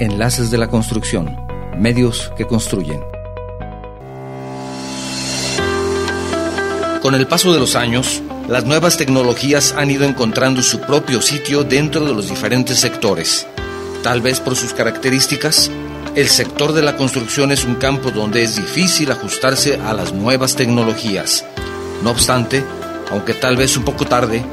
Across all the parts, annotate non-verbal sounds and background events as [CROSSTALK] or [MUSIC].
Enlaces de la Construcción, medios que construyen. Con el paso de los años, las nuevas tecnologías han ido encontrando su propio sitio dentro de los diferentes sectores. Tal vez por sus características, el sector de la construcción es un campo donde es difícil ajustarse a las nuevas tecnologías. No obstante, aunque tal vez un poco tarde,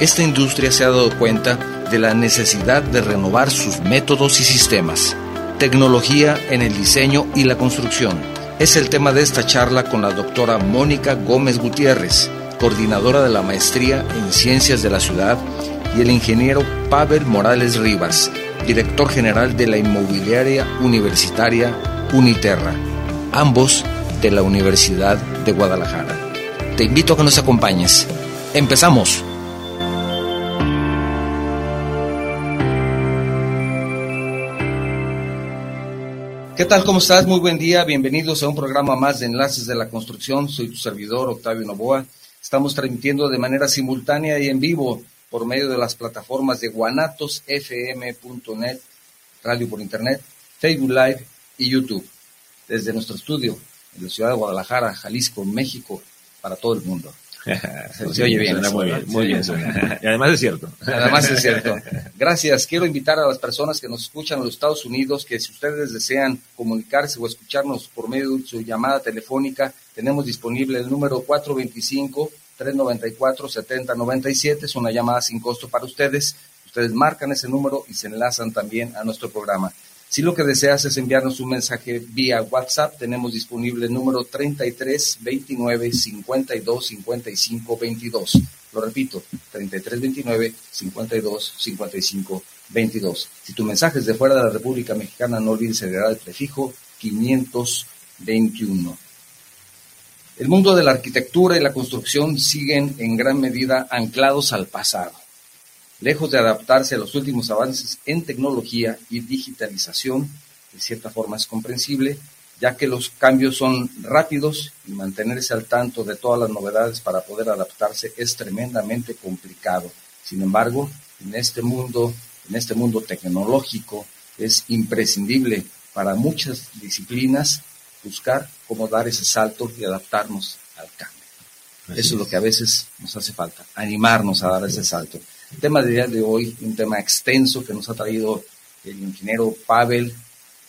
esta industria se ha dado cuenta de la necesidad de renovar sus métodos y sistemas. Tecnología en el diseño y la construcción. Es el tema de esta charla con la doctora Mónica Gómez Gutiérrez, coordinadora de la maestría en Ciencias de la Ciudad, y el ingeniero Pavel Morales Rivas, director general de la inmobiliaria universitaria Uniterra, ambos de la Universidad de Guadalajara. Te invito a que nos acompañes. Empezamos. ¿Qué tal? ¿Cómo estás? Muy buen día. Bienvenidos a un programa más de Enlaces de la Construcción. Soy tu servidor, Octavio Novoa. Estamos transmitiendo de manera simultánea y en vivo por medio de las plataformas de guanatosfm.net, radio por internet, Facebook Live y YouTube. Desde nuestro estudio en la ciudad de Guadalajara, Jalisco, México, para todo el mundo. [LAUGHS] Se, oye bien. muy bien, muy bien. Y además es cierto. Además es cierto. [LAUGHS] Gracias. Quiero invitar a las personas que nos escuchan en los Estados Unidos que si ustedes desean comunicarse o escucharnos por medio de su llamada telefónica, tenemos disponible el número 425-394-7097. Es una llamada sin costo para ustedes. Ustedes marcan ese número y se enlazan también a nuestro programa. Si lo que deseas es enviarnos un mensaje vía WhatsApp, tenemos disponible el número 33 29 52 55 22. Lo repito, 33 29 52 55 22. Si tu mensaje es de fuera de la República Mexicana, no olvides agregar el prefijo 521. El mundo de la arquitectura y la construcción siguen en gran medida anclados al pasado lejos de adaptarse a los últimos avances en tecnología y digitalización, de cierta forma es comprensible, ya que los cambios son rápidos y mantenerse al tanto de todas las novedades para poder adaptarse es tremendamente complicado. Sin embargo, en este mundo, en este mundo tecnológico, es imprescindible para muchas disciplinas buscar cómo dar ese salto y adaptarnos al cambio. Eso es lo que a veces nos hace falta, animarnos a dar ese salto. El tema de día de hoy, un tema extenso que nos ha traído el ingeniero Pavel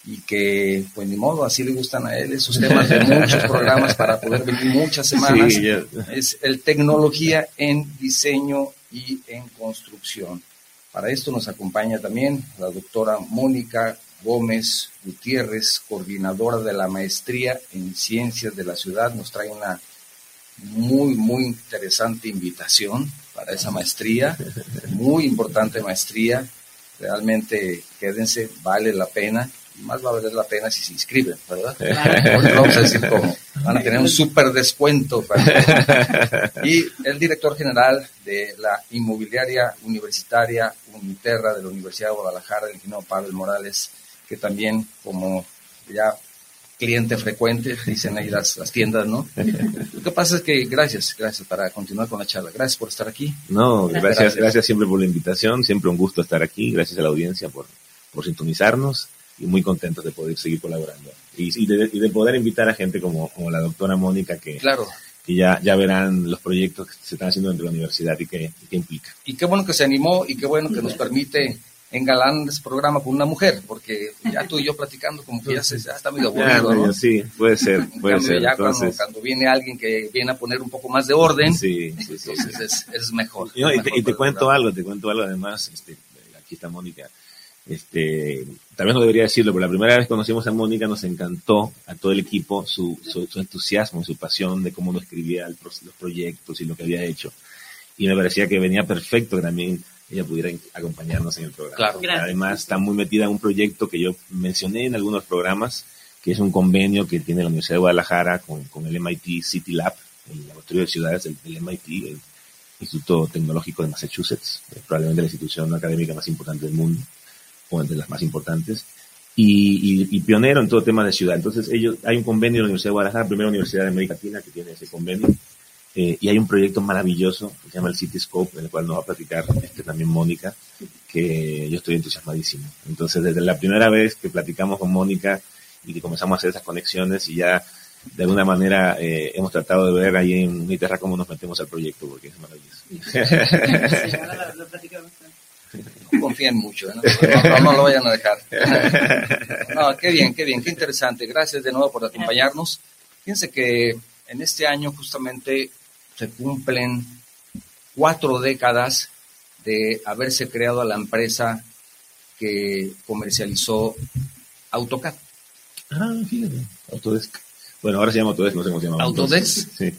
y que, pues ni modo, así le gustan a él esos temas de muchos programas para poder venir muchas semanas. es el tecnología en diseño y en construcción. Para esto nos acompaña también la doctora Mónica Gómez Gutiérrez, coordinadora de la maestría en ciencias de la ciudad. Nos trae una muy, muy interesante invitación para esa maestría, muy importante maestría. Realmente quédense, vale la pena. Y más va a valer la pena si se inscriben, ¿verdad? vamos a decir cómo. Van a tener un súper descuento. y el director general de la inmobiliaria universitaria Uniterra de la Universidad de Guadalajara, el ingeniero Pablo Morales, que también, como ya cliente frecuente, [LAUGHS] dicen ahí las, las tiendas, ¿no? Lo que pasa es que gracias, gracias para continuar con la charla. Gracias por estar aquí. No, gracias, gracias, siempre por la invitación, siempre un gusto estar aquí, gracias a la audiencia por, por sintonizarnos y muy contentos de poder seguir colaborando. Y, y, de, y de, poder invitar a gente como, como la doctora Mónica que, claro. que ya, ya verán los proyectos que se están haciendo dentro de la universidad y qué implica. Y qué bueno que se animó y qué bueno que nos permite engalan ese programa con una mujer, porque ya tú y yo platicando como que ya, se, ya está medio aburrido, ¿no? Sí, puede ser, puede cambio, ser. Ya Entonces... cuando, cuando, viene alguien que viene a poner un poco más de orden, sí, sí, sí, entonces es, es, mejor. No, es y, mejor te, y te cuento algo, te cuento algo además, este, aquí está Mónica, este, tal vez no debería decirlo, pero la primera vez que conocimos a Mónica nos encantó a todo el equipo su, su, su entusiasmo, su pasión de cómo nos escribía el, los proyectos y lo que había hecho. Y me parecía que venía perfecto también ella pudiera acompañarnos en el programa. Claro. Gracias. Además, está muy metida en un proyecto que yo mencioné en algunos programas, que es un convenio que tiene la Universidad de Guadalajara con, con el MIT City Lab, el laboratorio de ciudades del, del MIT, el Instituto Tecnológico de Massachusetts, probablemente la institución académica más importante del mundo, o entre las más importantes, y, y, y, pionero en todo tema de ciudad. Entonces, ellos, hay un convenio en la Universidad de Guadalajara, primera universidad de América Latina que tiene ese convenio, Eh, y hay un proyecto maravilloso que se llama el Cityscope, en el cual nos va a platicar este, también Mónica, que yo estoy entusiasmadísimo. Entonces, desde la primera vez que platicamos con Mónica y que comenzamos a hacer esas conexiones y ya de alguna manera eh, hemos tratado de ver ahí en Uniterra cómo nos metemos al proyecto, porque es maravilloso. No confíen mucho, ¿no? No, no, lo vayan a dejar. No, qué bien, qué bien, qué interesante. Gracias de nuevo por acompañarnos. Fíjense que en este año justamente se cumplen cuatro décadas de haberse creado la empresa que comercializó AutoCAD. Ah, fíjate, Autodesk. Bueno, ahora se llama Autodesk, no sé cómo se llama. Autodesk. Sí.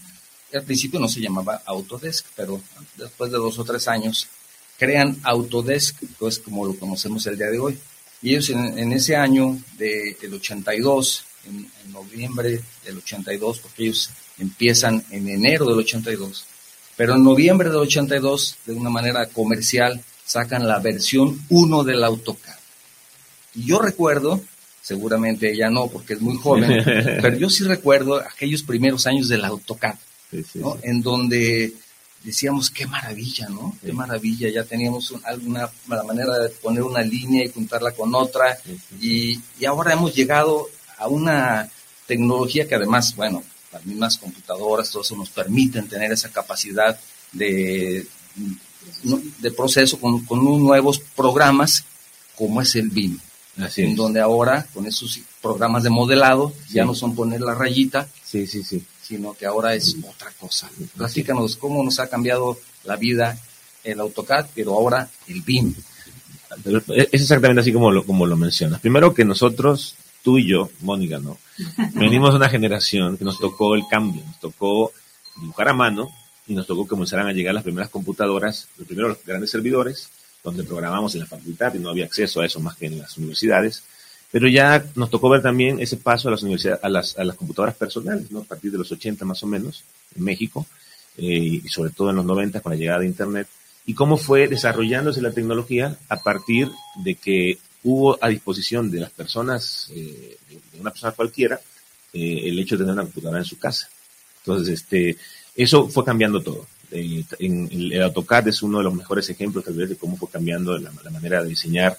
Al principio no se llamaba Autodesk, pero después de dos o tres años crean Autodesk, pues como lo conocemos el día de hoy. Y ellos en, ese año del 82, en, en, noviembre del 82, porque ellos empiezan en enero del 82, pero en noviembre del 82, de una manera comercial, sacan la versión 1 del AutoCAD. Y yo recuerdo, seguramente ella no, porque es muy joven, [LAUGHS] pero yo sí recuerdo aquellos primeros años del AutoCAD, ¿no? en donde decíamos, qué maravilla, ¿no? Qué maravilla, ya teníamos alguna manera de poner una línea y juntarla con otra, y, y, ahora hemos llegado a una tecnología que además, bueno, las mismas computadoras, todo eso nos permiten tener esa capacidad de, de proceso con, con nuevos programas como es el BIM. Así en donde ahora con esos programas de modelado ya no son poner la rayita, sí, sí, sí sino que ahora es otra cosa. Platícanos cómo nos ha cambiado la vida el AutoCAD, pero ahora el BIM. Es exactamente así como lo, como lo mencionas. Primero que nosotros, tú y yo, Mónica, ¿no? Venimos de una generación que nos tocó el cambio, nos tocó dibujar a mano y nos tocó que comenzaran a llegar las primeras computadoras, los primeros grandes servidores, donde programamos en la facultad y no había acceso a eso más que en las universidades. Pero ya nos tocó ver también ese paso a las universidades, a las, a las computadoras personales, ¿no? A partir de los 80 más o menos, en México, eh, y sobre todo en los 90 con la llegada de Internet, y cómo fue desarrollándose la tecnología a partir de que hubo a disposición de las personas, eh, de una persona cualquiera, eh, el hecho de tener una computadora en su casa. Entonces, este, eso fue cambiando todo. Eh, en, el AutoCAD es uno de los mejores ejemplos tal vez de cómo fue cambiando la, la manera de diseñar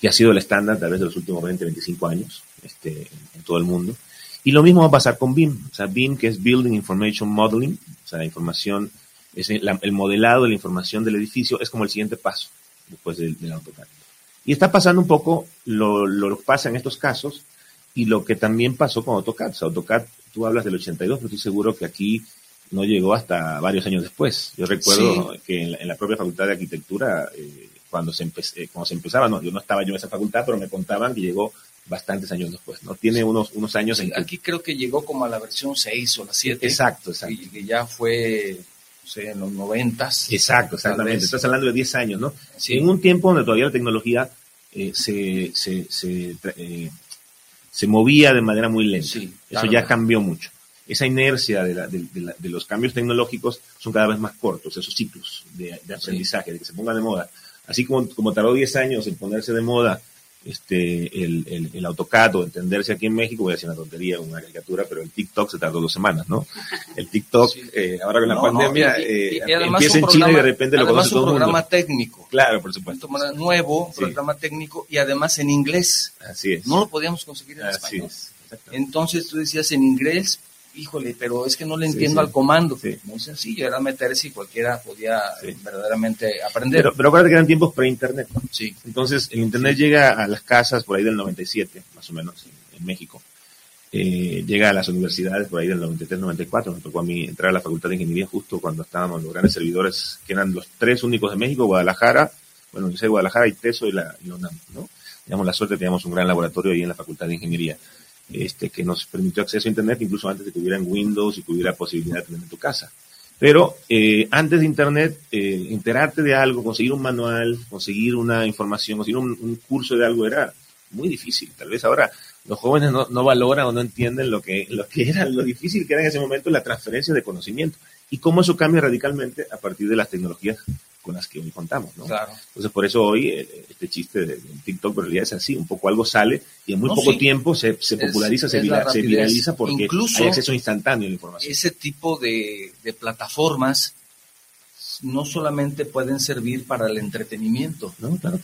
que ha sido el estándar a través de los últimos 20, 25 años este, en, todo el mundo. Y lo mismo va a pasar con BIM. O sea, BIM, que es Building Information Modeling, o sea, la información, es el, modelado de la información del edificio es como el siguiente paso después del, AutoCAD. Y está pasando un poco lo, lo que pasa en estos casos y lo que también pasó con AutoCAD. O sea, AutoCAD, tú hablas del 82, pero estoy seguro que aquí no llegó hasta varios años después. Yo recuerdo que en la, propia Facultad de Arquitectura eh, cuando se, eh, cuando se empezaba, no, yo no estaba yo en esa facultad, pero me contaban que llegó bastantes años después, ¿no? Tiene unos, unos años en Aquí creo que llegó como a la versión 6 o la 7. Exacto, exacto. Y que ya fue, no sé, en los 90. Exacto, exactamente. Estás hablando de 10 años, ¿no? En un tiempo donde todavía la tecnología eh, se, se, se, eh, se, movía de manera muy lenta. Eso ya cambió mucho. Esa inercia de, la, de, la, de, los cambios tecnológicos son cada vez más cortos, esos ciclos de, aprendizaje, de que se ponga de moda así como, como tardó 10 años en ponerse de moda este, el, el, el, AutoCAD o entenderse aquí en México, voy a decir una tontería, una caricatura, pero el TikTok se tardó dos semanas, ¿no? El TikTok, eh, ahora con la pandemia, eh, empieza en China y de repente lo conoce todo el mundo. un programa técnico. Claro, por supuesto. Un nuevo, programa técnico y además en inglés. Así es. No lo podíamos conseguir en Así español. Entonces tú decías en inglés, híjole, pero es que no le entiendo al comando. Muy sencillo, era meterse y cualquiera podía verdaderamente aprender. Pero, pero acuérdate que eran tiempos pre-internet. Sí. Entonces, el internet llega a las casas por ahí del 97, más o menos, en, México. Eh, llega a las universidades por ahí del 93-94. Me tocó a mí entrar a la Facultad de Ingeniería justo cuando estábamos los grandes servidores, que eran los tres únicos de México, Guadalajara, bueno, yo sé Guadalajara y TESO y la, y UNAM, ¿no? Teníamos la suerte, teníamos un gran laboratorio ahí en la Facultad de Ingeniería este, que nos permitió acceso a Internet incluso antes de que hubiera Windows y que hubiera posibilidad de tener en tu casa. Pero eh, antes de Internet, eh, enterarte de algo, conseguir un manual, conseguir una información, conseguir un, curso de algo era muy difícil. Tal vez ahora los jóvenes no, no, valoran o no entienden lo que, lo que era, lo difícil que era en ese momento la transferencia de conocimiento y cómo eso cambia radicalmente a partir de las tecnologías con las que hoy contamos, ¿no? Claro. Entonces, por eso hoy eh, este chiste de, TikTok, en realidad es así, un poco algo sale y en muy poco tiempo se, se populariza, se, se, viraliza porque Incluso hay acceso instantáneo a la información. Ese tipo de, de plataformas no solamente pueden servir para el entretenimiento,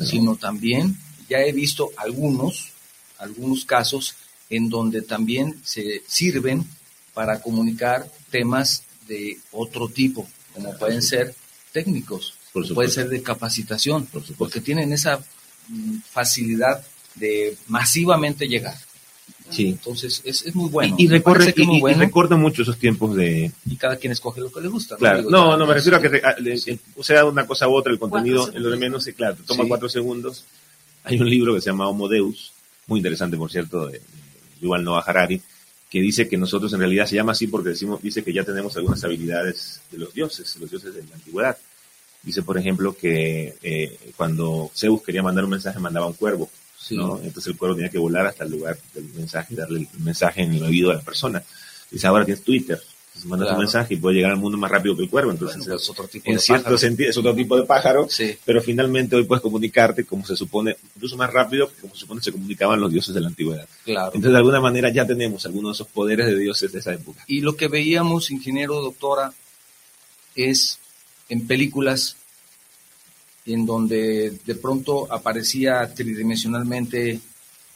sino también, ya he visto algunos, algunos casos en donde también se sirven para comunicar temas de otro tipo, como pueden ser técnicos, puede ser de capacitación, porque tienen esa mm, facilidad de masivamente llegar. Sí. Entonces es, muy bueno. Y, recorre, y, recorda mucho esos tiempos de... Y cada quien escoge lo que le gusta. Claro, no, no, me refiero a que o sea una cosa u otra, el contenido, lo de menos, claro, toma cuatro segundos. Hay un libro que se llama Homo Deus, muy interesante, por cierto, de, Yuval Noah Harari, que dice que nosotros en realidad se llama así porque decimos, dice que ya tenemos algunas habilidades de los dioses, los dioses de la antigüedad. Dice, por ejemplo, que eh, cuando Zeus quería mandar un mensaje, mandaba un cuervo. Entonces el cuervo tenía que volar hasta el lugar del mensaje y darle el mensaje en el oído a la persona. Dice, ahora tienes Twitter. Entonces mandas un mensaje y puede llegar al mundo más rápido que el cuervo. Entonces, es otro tipo en cierto sentido, es otro tipo de pájaro, pero finalmente hoy puedes comunicarte como se supone, incluso más rápido que como se supone se comunicaban los dioses de la antigüedad. Entonces, de alguna manera ya tenemos algunos de esos poderes de dioses de esa época. Y lo que veíamos, ingeniero, doctora, es en películas en donde de pronto aparecía tridimensionalmente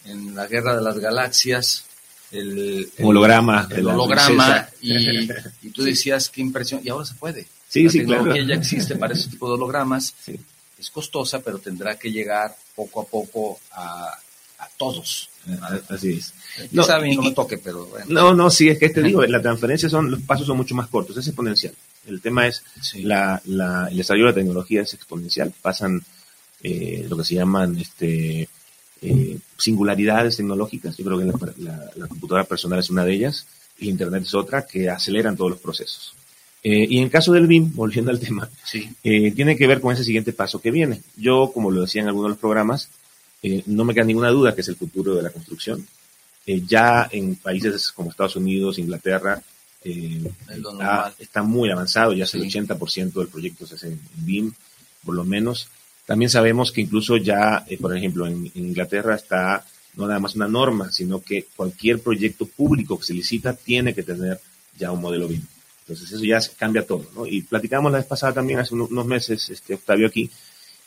en la Guerra de las Galaxias el, holograma, el holograma y, tú [LAUGHS] decías qué impresión y ahora se puede. Sí, la sí, tecnología ya existe para ese [LAUGHS] tipo de hologramas. Es costosa, pero tendrá que llegar poco a poco a, a todos. Así es. No, no me toque, pero No, no, sí, es que te digo, la transferencia son, los pasos son mucho más cortos, es exponencial. El tema es, la, la, el desarrollo de la tecnología es exponencial, pasan eh, lo que se llaman este, eh, singularidades tecnológicas, yo creo que la, la, computadora personal es una de ellas, y Internet es otra, que aceleran todos los procesos. Eh, y en caso del BIM, volviendo al tema, tiene que ver con ese siguiente paso que viene. Yo, como lo decía en algunos de los programas, no me queda ninguna duda que es el futuro de la construcción. ya en países como Estados Unidos, Inglaterra, eh, está, muy avanzado, ya es el 80% del proyecto se hace en BIM, por lo menos. También sabemos que incluso ya, eh, por ejemplo, en, Inglaterra está no nada más una norma, sino que cualquier proyecto público que se licita tiene que tener ya un modelo BIM. Entonces eso ya cambia todo, ¿no? Y platicamos la vez pasada también, hace unos meses, este Octavio aquí,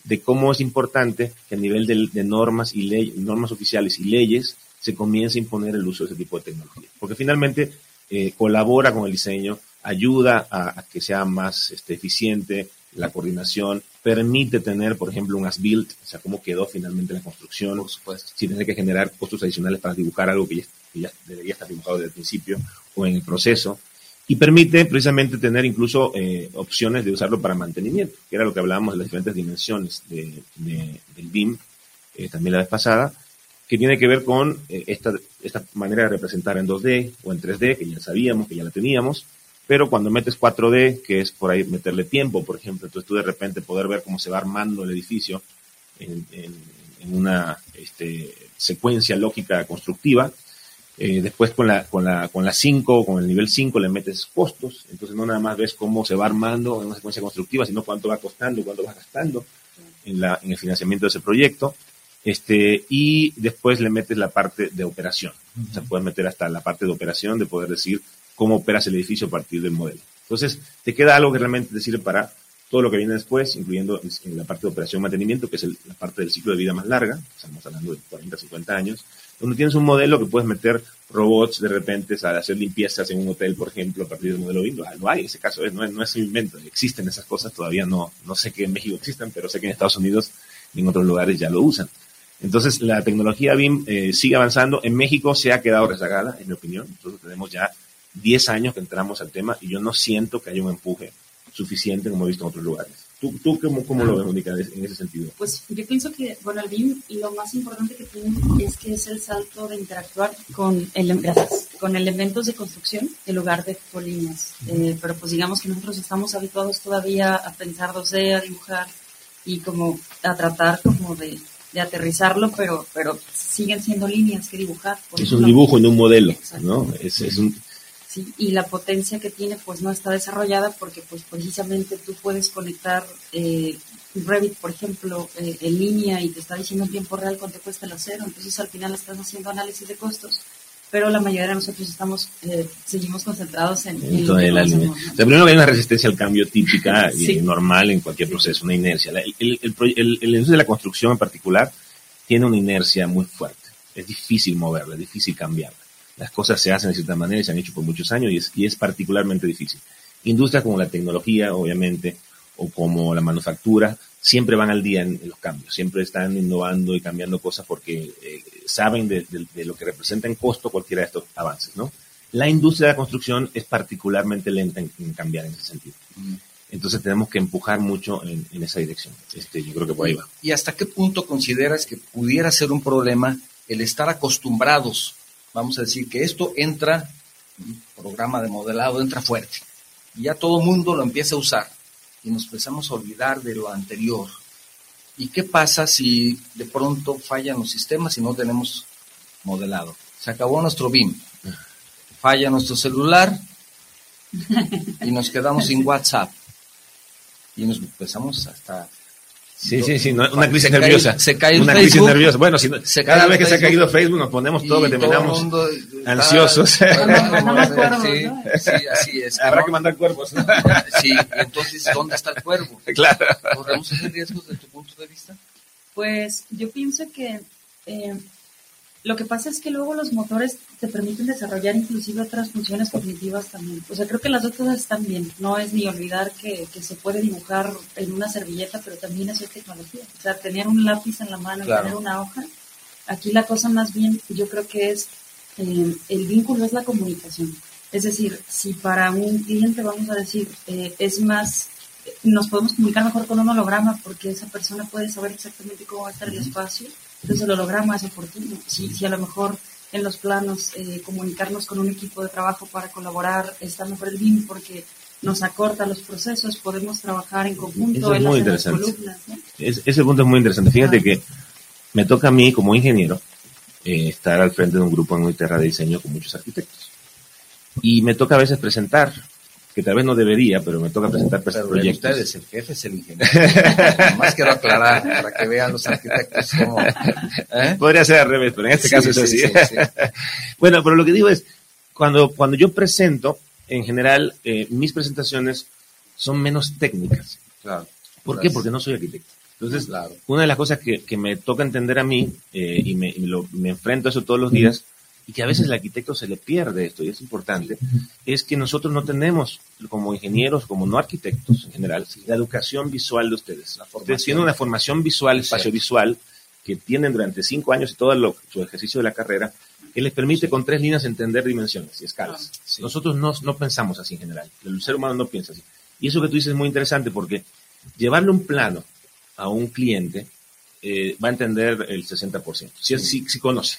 de cómo es importante que a nivel de, normas y ley, normas oficiales y leyes se comience a imponer el uso de ese tipo de tecnología. Porque finalmente eh, colabora con el diseño, ayuda a, que sea más este, eficiente la coordinación, permite tener, por ejemplo, un as-built, o sea, cómo quedó finalmente la construcción, por supuesto, sin tener que generar costos adicionales para dibujar algo que ya, debería estar dibujado desde el principio o en el proceso, y permite precisamente tener incluso eh, opciones de usarlo para mantenimiento, que era lo que hablábamos de las diferentes dimensiones de, del BIM, eh, también la vez pasada, que tiene que ver con eh, esta, esta manera de representar en 2D o en 3D, que ya sabíamos, que ya la teníamos, pero cuando metes 4D, que es por ahí meterle tiempo, por ejemplo, entonces tú de repente poder ver cómo se va armando el edificio en, una este, secuencia lógica constructiva, eh, después con la, con la, con la 5, con el nivel 5 le metes costos, entonces no nada más ves cómo se va armando en una secuencia constructiva, sino cuánto va costando, cuánto va gastando en, la, en el financiamiento de ese proyecto. Este, y después le metes la parte de operación. O sea, puedes meter hasta la parte de operación, de poder decir cómo operas el edificio a partir del modelo. Entonces, te queda algo que realmente te sirve para todo lo que viene después, incluyendo en la parte de operación y mantenimiento, que es la parte del ciclo de vida más larga, estamos hablando de 40, 50 años, donde tienes un modelo que puedes meter robots de repente a hacer limpiezas en un hotel, por ejemplo, a partir del modelo BIM. Lo hay, ese caso no, es, no es un invento, existen esas cosas, todavía no, no sé que en México existan, pero sé que en Estados Unidos y en otros lugares ya lo usan. Entonces, la tecnología BIM eh, sigue avanzando. En México se ha quedado rezagada, en mi opinión. Nosotros tenemos ya 10 años que entramos al tema y yo no siento que haya un empuje suficiente como he visto en otros lugares. ¿Tú, tú cómo, cómo lo ves, Mónica, en ese sentido? Pues yo pienso que, bueno, el BIM lo más importante que tiene es que es el salto de interactuar con, el, con elementos de construcción en lugar de con líneas. Eh, pero pues digamos que nosotros estamos habituados todavía a pensar 2D, a dibujar y como a tratar como de de aterrizarlo, pero, pero siguen siendo líneas que dibujar. es un dibujo, en un modelo, ¿no? Es, es un, ¿sí? Y la potencia que tiene pues no está desarrollada porque pues precisamente tú puedes conectar eh, Revit, por ejemplo, eh, en línea y te está diciendo en tiempo real cuánto cuesta el acero, entonces al final estás haciendo análisis de costos, pero la mayoría de nosotros estamos, eh, seguimos concentrados en, en lo que la. O sea, primero hay una resistencia al cambio típica [LAUGHS] y normal en cualquier proceso, una inercia. El, el, el, el, industria de la construcción en particular tiene una inercia muy fuerte. Es difícil moverla, es difícil cambiarla. Las cosas se hacen de cierta manera y se han hecho por muchos años y es, y es particularmente difícil. Industrias como la tecnología, obviamente, o como la manufactura, siempre van al día en, en los cambios, siempre están innovando y cambiando cosas porque eh, saben de, de, de, lo que representa en costo cualquiera de estos avances, ¿no? La industria de la construcción es particularmente lenta en, en cambiar en ese sentido. Mm. Entonces tenemos que empujar mucho en, en, esa dirección. Este, yo creo que por ahí va. ¿Y hasta qué punto consideras que pudiera ser un problema el estar acostumbrados? Vamos a decir que esto entra, un programa de modelado entra fuerte. Y ya todo el mundo lo empieza a usar y nos empezamos a olvidar de lo anterior. ¿Y qué pasa si de pronto fallan los sistemas y no tenemos modelado? Se acabó nuestro BIM, falla nuestro celular y nos quedamos sin [LAUGHS] WhatsApp. Y nos empezamos hasta Sí, sí, sí, no, una crisis se nerviosa. Cae, se cae una Facebook, crisis nerviosa. Bueno, si no, se cada vez que Facebook, se ha caído Facebook nos ponemos todo que terminamos mundo, ansiosos. [LAUGHS] Mandamos cuervos, sí, ¿no? sí, así es. Habrá que mandar cuervos. Sí, entonces, ¿dónde está el cuervo? [LAUGHS] Claro. ¿Corremos ese riesgo desde tu punto de vista? Pues yo pienso que eh, lo que pasa es que luego los motores te permiten desarrollar inclusive otras funciones cognitivas también. O sea, creo que las dos cosas están bien. No es ni olvidar que, que se puede dibujar en una servilleta, pero también hacer tecnología. O sea, tener un lápiz en la mano Claro. y tener una hoja. Aquí la cosa más bien, yo creo que es, eh, el vínculo es la comunicación. Es decir, si para un cliente vamos a decir, eh, es más, nos podemos comunicar mejor con un holograma porque esa persona puede saber exactamente cómo va a estar el espacio, entonces el holograma es oportuno. Si, si a lo mejor en los planos eh, comunicarnos con un equipo de trabajo para colaborar está mejor el BIM porque nos acorta los procesos, podemos trabajar en conjunto, es él muy las interesante. columnas, ¿no? Es- ese punto es muy interesante. Fíjate Ah. que me toca a mí, como ingeniero, eh, estar al frente de un grupo en Uniterra de diseño con muchos arquitectos. Y me toca a veces presentar, que tal vez no debería, pero me toca presentar pues, Pero proyectos. ustedes, el jefe es el ingeniero. [LAUGHS] Más quiero aclarar para que vean los arquitectos cómo... ¿eh? Podría ser al revés, pero en este Sí, caso es sí, así. sí, sí. [LAUGHS] bueno, pero lo que digo es, cuando, cuando yo presento, en general, eh, mis presentaciones son menos técnicas. Claro. ¿Por qué? Porque no soy arquitecto. Entonces, Claro. una de las cosas que, que me toca entender a mí, eh, y me, y me lo- me enfrento a eso todos los días, y que a veces el arquitecto se le pierde esto, y es importante, es que nosotros no tenemos, como ingenieros, como no arquitectos en general, la educación visual de ustedes. Ustedes tienen una formación visual, espacio visual, que tienen durante cinco años y todo lo- su ejercicio de la carrera, que les permite con tres líneas entender dimensiones y escalas. Sí. Nosotros no, no pensamos así en general. El ser humano no piensa así. Y eso que tú dices es muy interesante porque llevarle un plano a un cliente eh, va a entender el 60%, si, es- si, si conoce.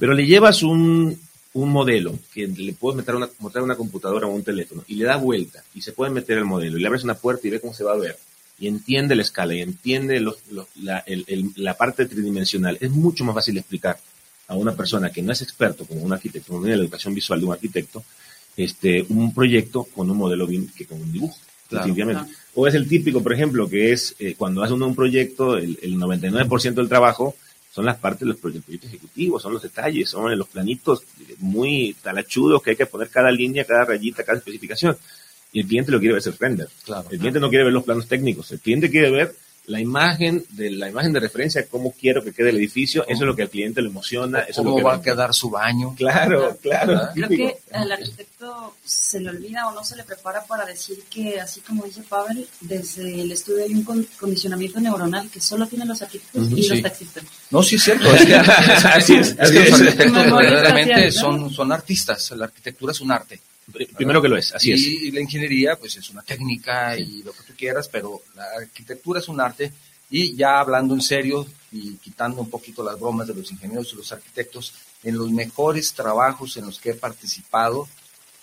Pero le llevas un, un modelo que le puedes meter una, montar una computadora o un teléfono y le da vuelta y se puede meter el modelo y le abres una puerta y ve cómo se va a ver y entiende la escala y entiende los- los- la, el- el- la parte tridimensional. Es mucho más fácil explicar a una persona que no es experto, como un arquitecto, no tiene la educación visual de un arquitecto, este, un proyecto con un modelo BIM que con un dibujo. Claro. definitivamente. O es el típico, por ejemplo, que es eh, cuando hace uno un proyecto, el, el 99% del trabajo son las partes de los proyectos, proyectos ejecutivos, son los detalles, son los planitos muy talachudos que hay que poner cada línea, cada rayita, cada especificación. Y el cliente lo quiere ver render. Claro. El cliente no quiere ver los planos técnicos, el cliente quiere ver la imagen de la imagen de referencia, cómo quiero que quede el edificio, eso es lo que al cliente le emociona, eso es lo ¿Cómo que va a quedar su baño? Claro, claro. Creo que al arquitecto se le olvida o no se le prepara para decir que, así como dice Pavel, desde el estudio hay un con- condicionamiento neuronal que solo tienen los arquitectos y sí. los taxistas. No, sí es cierto. [LAUGHS] Es que, Así es, es así que los arquitectos verdaderamente son, son artistas. La arquitectura es un arte. Primero que lo es, así y, es. y la ingeniería, pues es una técnica y lo que tú quieras, pero la arquitectura es un arte. Y ya hablando en serio y quitando un poquito las bromas de los ingenieros y los arquitectos, en los mejores trabajos en los que he participado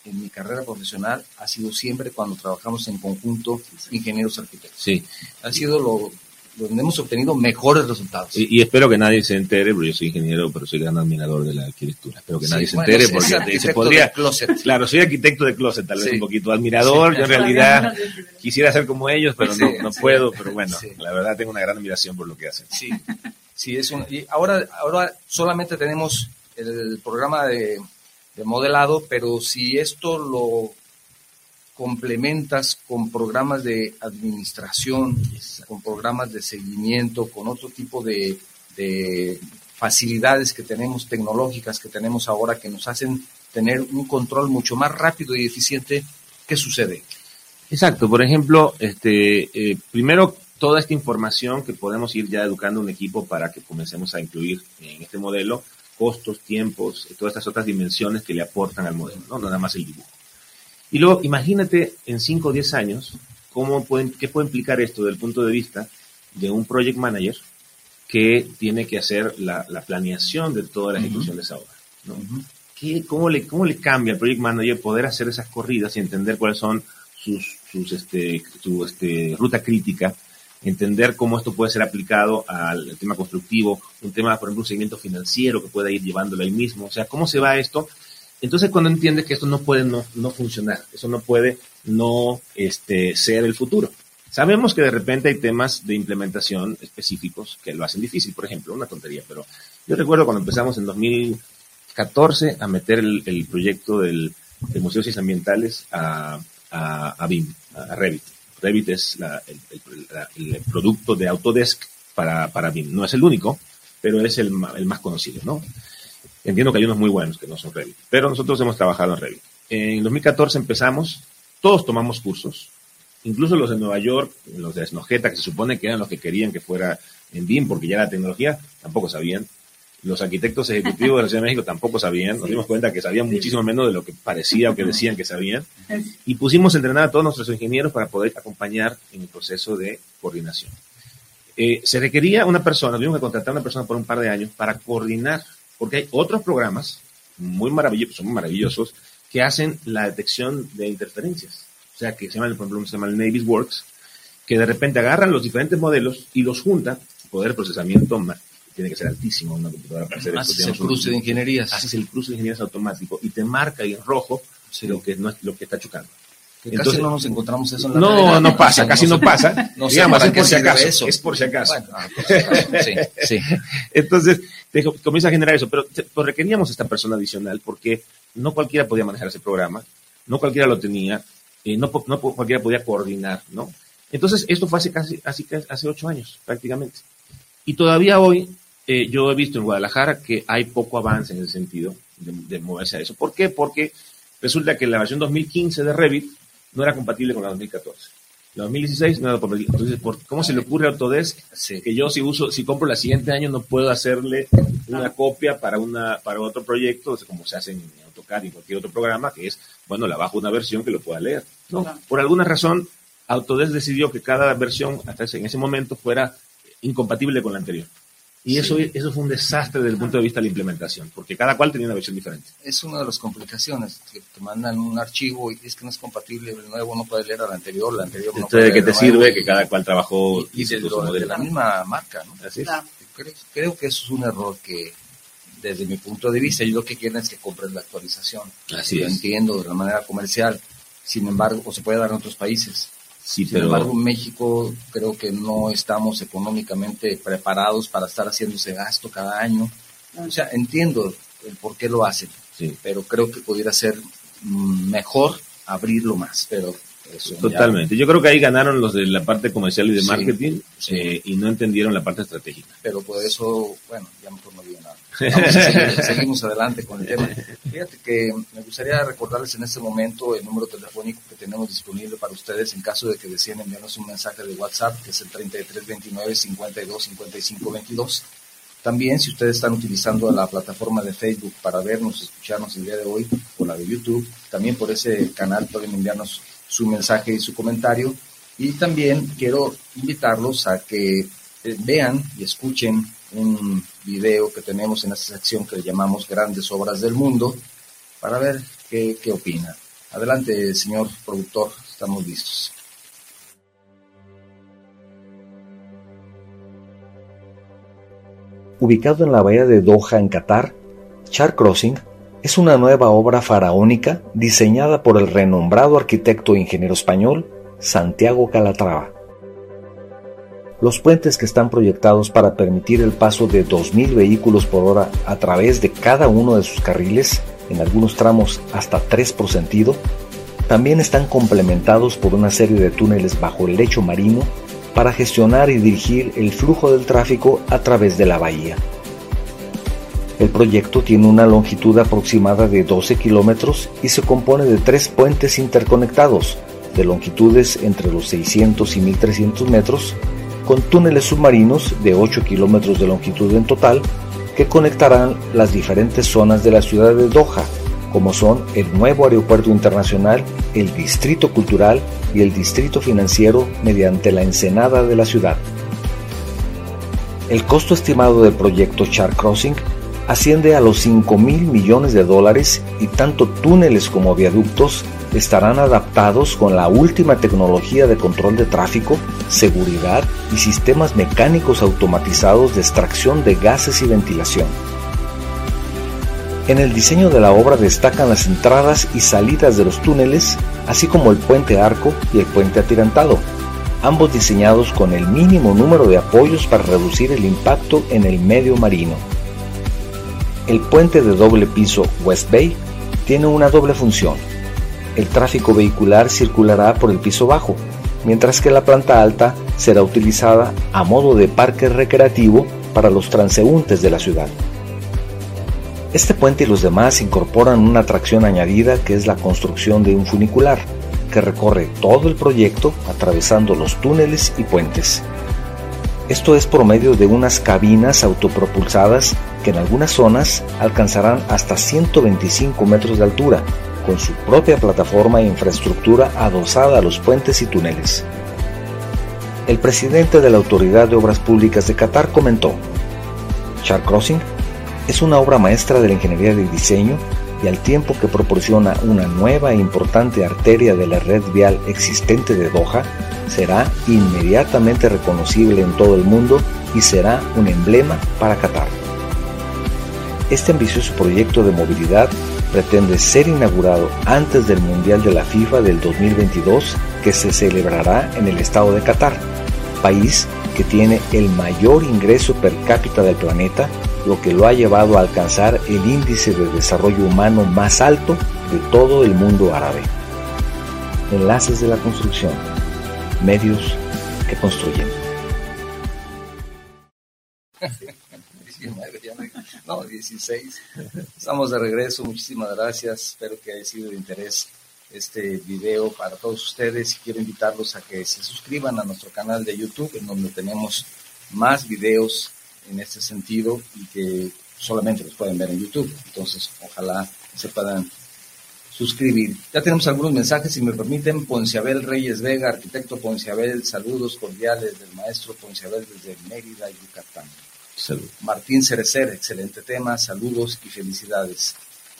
en mi carrera profesional ha sido siempre cuando trabajamos en conjunto ingenieros arquitectos. Sí, Ha sido lo, donde hemos obtenido mejores resultados. Y, espero que nadie se entere, porque yo soy ingeniero, pero soy gran admirador de la arquitectura. Espero que nadie se entere, porque se podría. [LAUGHS] Claro, soy arquitecto de closet, tal vez un poquito admirador. yo en realidad [LAUGHS] quisiera ser como ellos, pero no, no puedo. Pero bueno, la verdad tengo una gran admiración por lo que hacen. Sí, sí, es un, y ahora, ahora solamente tenemos el programa de, de modelado, pero si esto lo complementas con programas de administración, con programas de seguimiento, con otro tipo de, facilidades que tenemos tecnológicas que tenemos ahora que nos hacen tener un control mucho más rápido y eficiente. ¿Qué sucede? Exacto. Por ejemplo, este, eh, primero toda esta información que podemos ir ya educando un equipo para que comencemos a incluir en este modelo costos, tiempos, todas estas otras dimensiones que le aportan al modelo, no nada más el dibujo. Y luego, imagínate en 5 o 10 años, cómo pueden, qué puede implicar esto desde el punto de vista de un project manager que tiene que hacer la, planeación de toda la ejecución de esa obra. ¿no? cómo, le, ¿Cómo le cambia al project manager poder hacer esas corridas y entender cuáles son sus, sus este, su este, ruta crítica, entender cómo esto puede ser aplicado al tema constructivo, un tema, por ejemplo, un seguimiento financiero que pueda ir llevándolo ahí mismo, o sea, cómo se va esto entonces cuando entiendes que esto no puede no, funcionar, eso no puede no este, ser el futuro. Sabemos que de repente hay temas de implementación específicos que lo hacen difícil, por ejemplo, una tontería, pero yo recuerdo cuando empezamos en 2014 a meter el, proyecto del, de museos ambientales a, a, BIM, a, Revit. Revit es el, producto de Autodesk para, para BIM. No es el único, pero es el, el más conocido, ¿no? Entiendo que hay unos muy buenos que no son Revit, pero nosotros hemos trabajado en Revit. En 2014 empezamos, todos tomamos cursos, incluso los de Nueva York, los de Snojeta, que se supone que eran los que querían que fuera en BIM, porque ya la tecnología, tampoco sabían. Los arquitectos ejecutivos de la Ciudad de México tampoco sabían, nos dimos cuenta que sabían muchísimo menos de lo que parecía o que decían que sabían. Y pusimos a entrenar a todos nuestros ingenieros para poder acompañar en el proceso de coordinación. Eh, se requería una persona, tuvimos que contratar a una persona por un par de años para coordinar porque hay otros programas muy maravillosos, son muy maravillosos, que hacen la detección de interferencias. O sea, que se llama, por ejemplo, se llama el Navis Works, que de repente agarran los diferentes modelos y los juntan. Poder de procesamiento tiene que ser altísimo una computadora para hacer esto. el cruce de ingenierías. Haces el cruce de ingenierías automático y te marca ahí en rojo lo, que, no es, lo que está chocando. Entonces, casi no nos encontramos eso en la No, no pasa, casi no pasa. [LAUGHS] No Digamos, es por si acaso. Es por si acaso. sí, [LAUGHS] sí. Entonces, comienza a generar eso, pero pues, requeríamos esta persona adicional porque no cualquiera podía manejar ese programa, no cualquiera lo tenía, eh, no, no, cualquiera podía coordinar, ¿no? Entonces, esto fue hace casi, hace ocho años, prácticamente. Y todavía hoy, eh, yo he visto en Guadalajara que hay poco avance en el sentido de, de moverse a eso. ¿Por qué? Porque resulta que la versión 2015 de Revit no era compatible con la 2014. La 2016 no era compatible. Entonces, ¿cómo se le ocurre a Autodesk que yo si uso, si compro la siguiente año no puedo hacerle una copia para una para otro proyecto, como se hace en AutoCAD y cualquier otro programa, que es, bueno, la bajo una versión que lo pueda leer. No, por alguna razón, Autodesk decidió que cada versión, hasta en ese momento, fuera incompatible con la anterior. Y eso, eso fue un desastre desde el punto de vista de la implementación, porque cada cual tenía una versión diferente. Es una de las complicaciones, que te mandan un archivo y es que no es compatible, el nuevo no puede leer al anterior, el anterior no puede ¿de qué te sirve que cada cual trabajó y, de, la misma marca? ¿no? Así es. Creo, que eso es un error que, desde mi punto de vista, yo lo que quiero es que compres la actualización. Así lo entiendo de la manera comercial, sin embargo, o se puede dar en otros países Sí, Sin embargo, en México creo que no estamos económicamente preparados para estar haciendo ese gasto cada año. O sea, entiendo el por qué lo hacen, pero creo que pudiera ser mm, mejor abrirlo más, pero Totalmente. Yo creo que ahí ganaron los de la parte comercial y de marketing eh, y no entendieron la parte estratégica. Pero por eso, bueno, ya mejor no digo nada. [LAUGHS] seguimos adelante con el tema. Fíjate que me gustaría recordarles en este momento el número telefónico que tenemos disponible para ustedes en caso de que deseen enviarnos un mensaje de WhatsApp, que es el 3329 52 55 22. También, si ustedes están utilizando la plataforma de Facebook para vernos, escucharnos el día de hoy, o la de YouTube, también por ese canal pueden enviarnos su mensaje y su comentario. Y también quiero invitarlos a que eh, vean y escuchen un video que tenemos en esta sección que le llamamos Grandes Obras del Mundo para ver qué, qué opina. Adelante, señor productor, estamos listos. ubicado en la bahía de Doha, en Qatar, Char Crossing es una nueva obra faraónica diseñada por el renombrado arquitecto e ingeniero español Santiago Calatrava. Los puentes que están proyectados para permitir el paso de 2.000 vehículos por hora a través de cada uno de sus carriles, en algunos tramos hasta 3 por sentido, también están complementados por una serie de túneles bajo el lecho marino para gestionar y dirigir el flujo del tráfico a través de la bahía. El proyecto tiene una longitud aproximada de 12 kilómetros y se compone de tres puentes interconectados, de longitudes entre los 600 y 1300 metros, con túneles submarinos de 8 kilómetros de longitud en total que conectarán las diferentes zonas de la ciudad de Doha, como son el nuevo aeropuerto internacional, el distrito cultural y el distrito financiero mediante la ensenada de la ciudad. El costo estimado del proyecto Char Crossing asciende a los 5 mil millones de dólares y tanto túneles como viaductos estarán adaptados con la última tecnología de control de tráfico, seguridad y sistemas mecánicos automatizados de extracción de gases y ventilación. En el diseño de la obra destacan las entradas y salidas de los túneles, así como el puente arco y el puente atirantado, ambos diseñados con el mínimo número de apoyos para reducir el impacto en el medio marino. El puente de doble piso West Bay tiene una doble función. El tráfico vehicular circulará por el piso bajo, mientras que la planta alta será utilizada a modo de parque recreativo para los transeúntes de la ciudad. Este puente y los demás incorporan una atracción añadida que es la construcción de un funicular, que recorre todo el proyecto atravesando los túneles y puentes. Esto es por medio de unas cabinas autopropulsadas en algunas zonas alcanzarán hasta 125 metros de altura, con su propia plataforma e infraestructura adosada a los puentes y túneles. El presidente de la Autoridad de Obras Públicas de Qatar comentó, Char Crossing es una obra maestra de la ingeniería de diseño y al tiempo que proporciona una nueva e importante arteria de la red vial existente de Doha, será inmediatamente reconocible en todo el mundo y será un emblema para Qatar. Este ambicioso proyecto de movilidad pretende ser inaugurado antes del Mundial de la FIFA del 2022 que se celebrará en el estado de Qatar, país que tiene el mayor ingreso per cápita del planeta lo que lo ha llevado a alcanzar el índice de desarrollo humano más alto de todo el mundo árabe. Enlaces de la construcción, medios que construyen. No, 16. Estamos de regreso, muchísimas gracias, espero que haya sido de interés este video para todos ustedes quiero invitarlos a que se suscriban a nuestro canal de YouTube en donde tenemos más videos en este sentido y que solamente los pueden ver en YouTube. Entonces, ojalá se puedan suscribir. Ya tenemos algunos mensajes, si me permiten. Ponciabel Reyes Vega, arquitecto Ponciabel, saludos cordiales del maestro Ponciabel desde Mérida, Yucatán. Martín Cerecer, excelente tema, saludos y felicidades.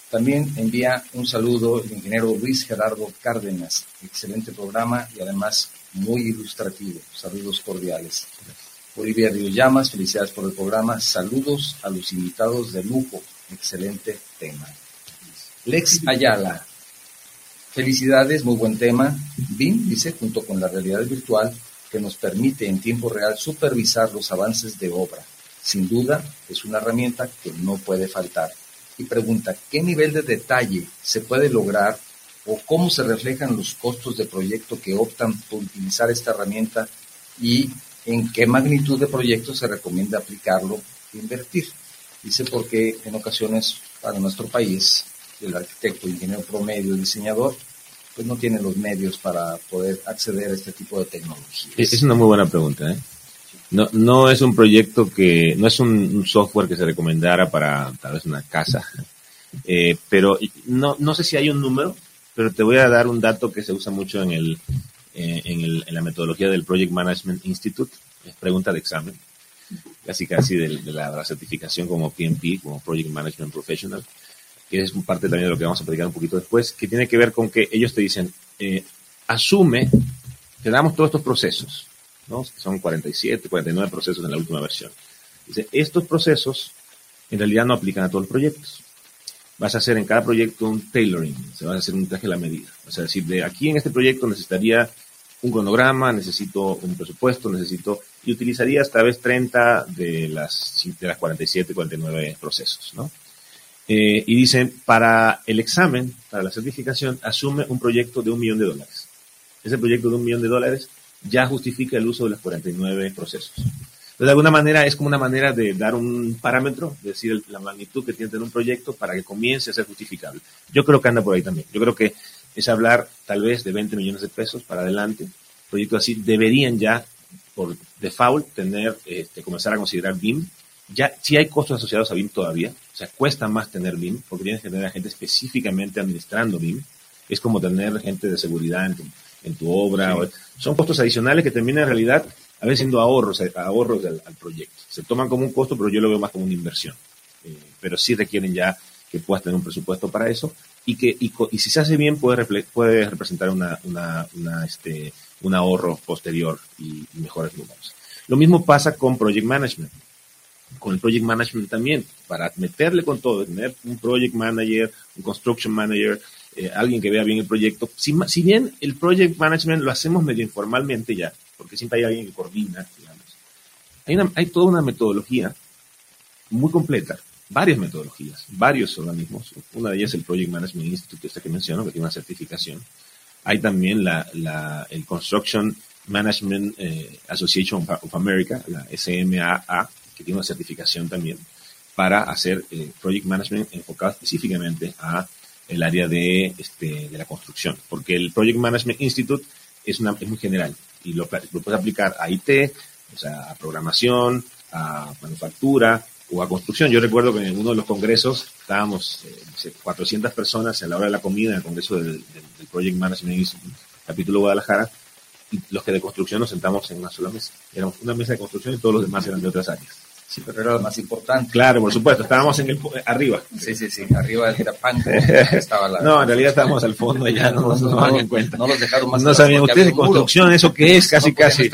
También envía un saludo el ingeniero Luis Gerardo Cárdenas, excelente programa y además muy ilustrativo. Saludos cordiales. Olivia Río Llamas, felicidades por el programa. Saludos a los invitados de lujo. Excelente tema. Lex Ayala, felicidades, muy buen tema. BIM, dice, junto con la realidad virtual, que nos permite en tiempo real supervisar los avances de obra. Sin duda, es una herramienta que no puede faltar. Y pregunta, ¿qué nivel de detalle se puede lograr o cómo se reflejan los costos de proyecto que optan por utilizar esta herramienta y en qué magnitud de proyectos se recomienda aplicarlo e invertir. Dice porque en ocasiones para nuestro país el arquitecto, ingeniero promedio, diseñador, pues no tiene los medios para poder acceder a este tipo de tecnologías. Es una muy buena pregunta. ¿eh? No, no es un proyecto que, no es un, software que se recomendara para tal vez una casa, [LAUGHS] eh, pero no, no sé si hay un número, pero te voy a dar un dato que se usa mucho en el, eh, en, la metodología del Project Management Institute, es pregunta de examen, casi casi de, la, certificación como PMP, como Project Management Professional, que es parte también de lo que vamos a platicar un poquito después, que tiene que ver con que ellos te dicen, eh, asume, te damos todos estos procesos, ¿no? son 47, 49 procesos en la última versión. Dice, estos procesos en realidad no aplican a todos los proyectos. Vas a hacer en cada proyecto un tailoring, se va a hacer un traje a la medida. O sea, decir, de aquí en este proyecto necesitaría un cronograma, necesito un presupuesto, necesito, y utilizaría esta vez 30 de las, de las 47, 49 procesos, ¿no? Eh, y dicen, para el examen, para la certificación, asume un proyecto de un millón de dólares. Ese proyecto de un millón de dólares ya justifica el uso de los 49 procesos. De alguna manera, es como una manera de dar un parámetro, decir la magnitud que tiene un proyecto para que comience a ser justificable. Yo creo que anda por ahí también. Yo creo que es hablar tal vez de 20 millones de pesos para adelante. Proyectos así deberían ya, por default, tener, este, comenzar a considerar BIM. Ya, si hay costos asociados a BIM todavía, o sea, cuesta más tener BIM, porque tienes que tener gente específicamente administrando BIM. Es como tener gente de seguridad en tu, en tu obra. son costos adicionales que terminan en realidad a veces siendo ahorros, ahorros al, proyecto. Se toman como un costo, pero yo lo veo más como una inversión. Eh, pero sí requieren ya que puedas tener un presupuesto para eso y que y, si se hace bien puede, puede representar una, una, una, este, un ahorro posterior y, mejores números. Lo mismo pasa con Project Management. Con el Project Management también, para meterle con todo, tener un Project Manager, un Construction Manager, eh, alguien que vea bien el proyecto. Si, bien el Project Management lo hacemos medio informalmente ya, porque siempre hay alguien que coordina, digamos. Hay, toda una metodología muy completa varias metodologías, varios organismos. Una de ellas es el Project Management Institute, este que menciono, que tiene una certificación. Hay también el Construction Management eh, Association of America, la SMAA, que tiene una certificación también para hacer eh, Project Management enfocado específicamente a el área de, este, de la construcción, porque el Project Management Institute es, una, es muy general y lo, lo puedes aplicar a IT, a programación, a manufactura, o a construcción. Yo recuerdo que en uno de los congresos estábamos eh, 400 personas a la hora de la comida en el congreso del, Project Management Institute, capítulo Guadalajara, y los que de construcción nos sentamos en una sola mesa. Éramos una mesa de construcción y todos los demás eran de otras áreas. Sí, pero era lo más importante. Claro, por supuesto, estábamos en el arriba. Sí, sí, sí, arriba del tapanco [LAUGHS] estaba la... No, en realidad estábamos al fondo ya no, nos no, en cuenta. No los dejaron más No sabían ustedes de construcción, eso qué es, casi casi.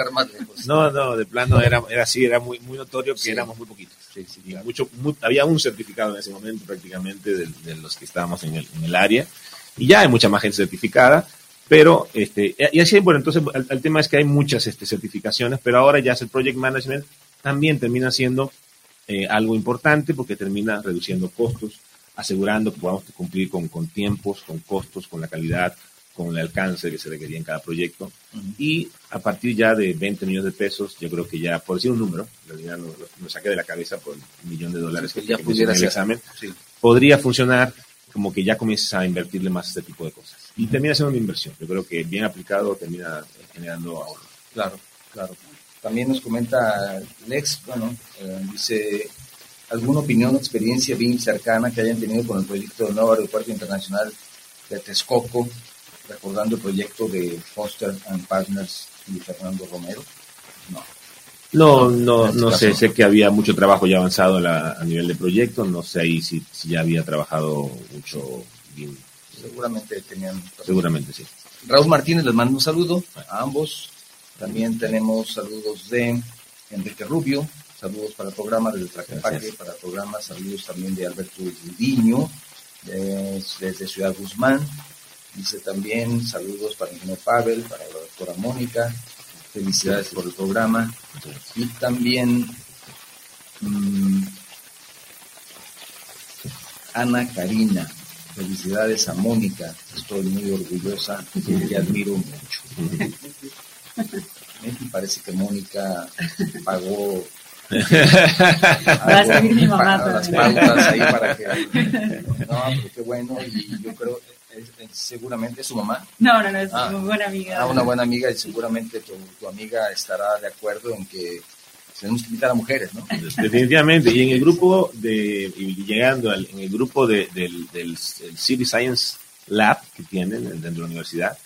No, no, de plano era, era así, era muy, muy notorio que éramos muy poquitos. Sí, sí, mucho, había un certificado en ese momento prácticamente de, los que estábamos en el, en el área. Y ya hay mucha más gente certificada, pero, este, y así, bueno, entonces el, tema es que hay muchas este, certificaciones, pero ahora ya es el Project Management también termina siendo eh, algo importante porque termina reduciendo costos, asegurando que podamos cumplir con, con, tiempos, con costos, con la calidad, con el alcance que se requería en cada proyecto. Y a partir ya de 20 millones de pesos, yo creo que ya, por decir un número, en realidad no, me saqué de la cabeza por el millón de dólares que, ya pudiera el examen, podría funcionar como que ya comiences a invertirle más este tipo de cosas. Y termina siendo una inversión. Yo creo que bien aplicado termina generando ahorro. Claro, claro. También nos comenta Lex, bueno, eh, dice, ¿alguna opinión o experiencia bien cercana que hayan tenido con el proyecto del nuevo aeropuerto internacional de Texcoco, recordando el proyecto de Foster and Partners y Fernando Romero? No. No, no, este no sé, sé que había mucho trabajo ya avanzado a, nivel de proyecto, no sé ahí si, si ya había trabajado mucho bien. Seguramente tenían. Seguramente sí. Raúl Martínez les mando un saludo a ambos. También tenemos saludos de Enrique Rubio, saludos para el programa del Traquepaque, para el programa, saludos también de Alberto Gudiño, desde Ciudad Guzmán. Dice también saludos para ingeniero Pavel, para la doctora Mónica, felicidades por el programa. Y también mm, Ana Karina, felicidades a Mónica, estoy muy orgullosa y admiro mucho. [LAUGHS] Me parece que Mónica pagó Va a seguir mi mamá las pautas ahí para que no, qué bueno y yo creo seguramente es su mamá. No, no, no, es ah. una buena amiga. Ah, una buena amiga y seguramente tu, tu, amiga estará de acuerdo en que tenemos que invitar a mujeres, ¿no? Definitivamente. Y en el grupo de, y llegando al, en el grupo de, del, del City Science Lab que tienen dentro de la universidad,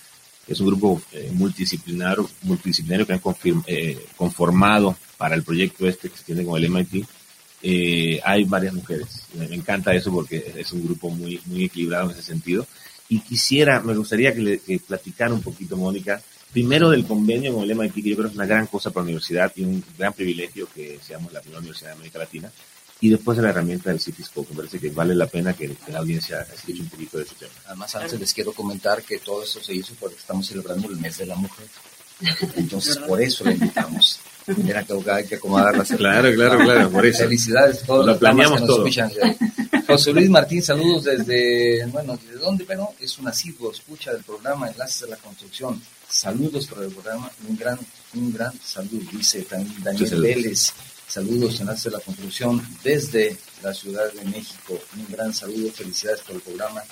es un grupo eh, multidisciplinario, multidisciplinario que han eh, conformado para el proyecto este que se tiene con el MIT. Eh, hay varias mujeres. Me, encanta eso porque es un grupo muy, muy equilibrado en ese sentido. Y quisiera, me gustaría que, le, que platicara un poquito, Mónica, primero del convenio con el MIT, que yo creo que es una gran cosa para la universidad y un gran privilegio que seamos la primera universidad de América Latina, y después de la herramienta del Cityscope. Me parece que vale la pena que, la audiencia escuche un poquito de ese tema. Además, antes les quiero comentar que todo eso se hizo porque estamos celebrando el mes de la mujer. Entonces, [LAUGHS] por eso le invitamos. Era que hay que acomodarlas. Claro, claro, claro, por eso. Felicidades a todos Lo planeamos todo. José Luis Martín, saludos desde, bueno, ¿de dónde? Pero es un asiduo, escucha del programa Enlaces de la Construcción. Saludos por el programa, un gran, un gran saludo, dice también Daniel Vélez. Saludos, Enlaces de la Construcción desde la Ciudad de México. Un gran saludo, felicidades por el programa.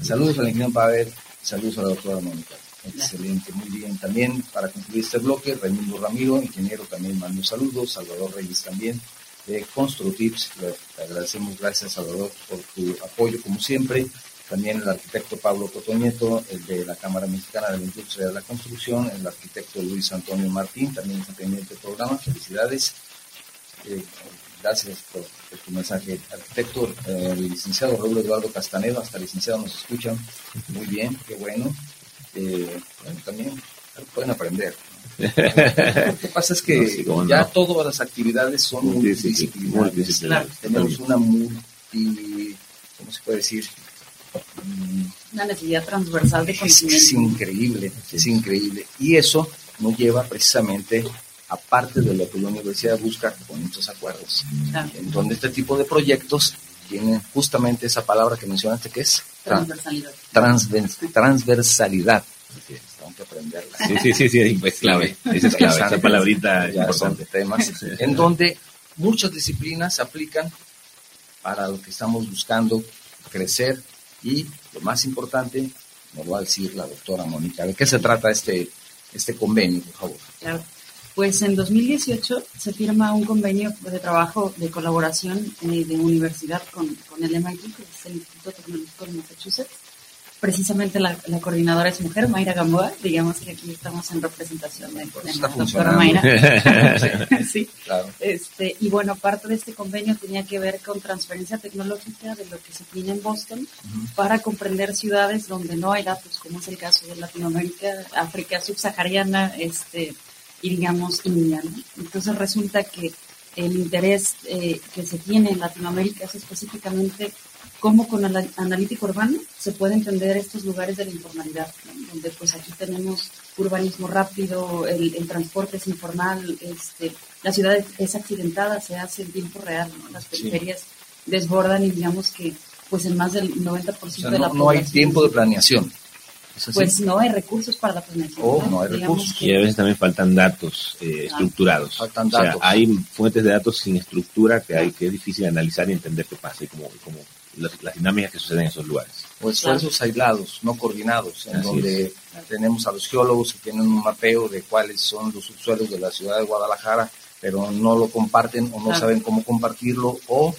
Saludos al ingeniero Pavel, saludos a la doctora Mónica. Excelente, muy bien. También para concluir este bloque, Raimundo Ramiro, ingeniero, también mando saludos. Salvador Reyes también, de Construtips. Le agradecemos, gracias Salvador, por tu apoyo como siempre. También el arquitecto Pablo Cotoñeto, el de la Cámara Mexicana de la Industria de la Construcción, el arquitecto Luis Antonio Martín, también está pendiente del programa. Felicidades. Eh, gracias por, tu mensaje. Arquitecto, eh, licenciado Raúl Eduardo Castanedo, hasta licenciado nos escuchan. Muy bien, qué bueno. Eh, bueno, también pueden aprender. Lo que pasa es que [LAUGHS] ya todas las actividades son multidisciplinarias. Tenemos una multi, ¿cómo se puede decir? Una necesidad transversal de conocimiento. Es, increíble, es increíble. Y eso nos lleva precisamente a parte de lo que la universidad busca con estos acuerdos, en donde este tipo de proyectos tienen justamente esa palabra que mencionaste que es transversalidad. transversalidad. tengo que aprenderla. Sí, sí, sí, es clave. Esa es clave, esa palabrita importante. Temas, en donde muchas disciplinas se aplican para lo que estamos buscando crecer y lo más importante, nos va a decir la doctora Mónica, ¿de qué se trata este, este convenio, por favor? Claro. Pues en 2018 se firma un convenio de trabajo de colaboración eh, de universidad con, con, el MIT, que es el Instituto Tecnológico de Massachusetts. Precisamente la, coordinadora es mujer, Mayra Gamboa. Digamos que aquí estamos en representación de, la doctora Mayra. [LAUGHS] sí. Claro. Este, y bueno, parte de este convenio tenía que ver con transferencia tecnológica de lo que se tiene en Boston para comprender ciudades donde no hay datos, como es el caso de Latinoamérica, África subsahariana, este, y digamos India. Entonces resulta que el interés eh, que se tiene en Latinoamérica es específicamente cómo con el analítico urbano se puede entender estos lugares de la informalidad, donde pues aquí tenemos urbanismo rápido, el, transporte es informal, este, la ciudad es accidentada, se hace en tiempo real, las periferias desbordan y digamos que pues en más del 90% de la población. No hay tiempo de planeación pues no hay recursos para la planeación. Oh, no hay recursos. Y a veces también faltan datos eh, estructurados. Faltan datos. O sea, hay fuentes de datos sin estructura que hay que es difícil analizar y entender qué pasa y cómo, las, dinámicas que suceden en esos lugares. O esfuerzos aislados, no coordinados, en donde tenemos a los geólogos que tienen un mapeo de cuáles son los subsuelos de la ciudad de Guadalajara, pero no lo comparten o no saben cómo compartirlo o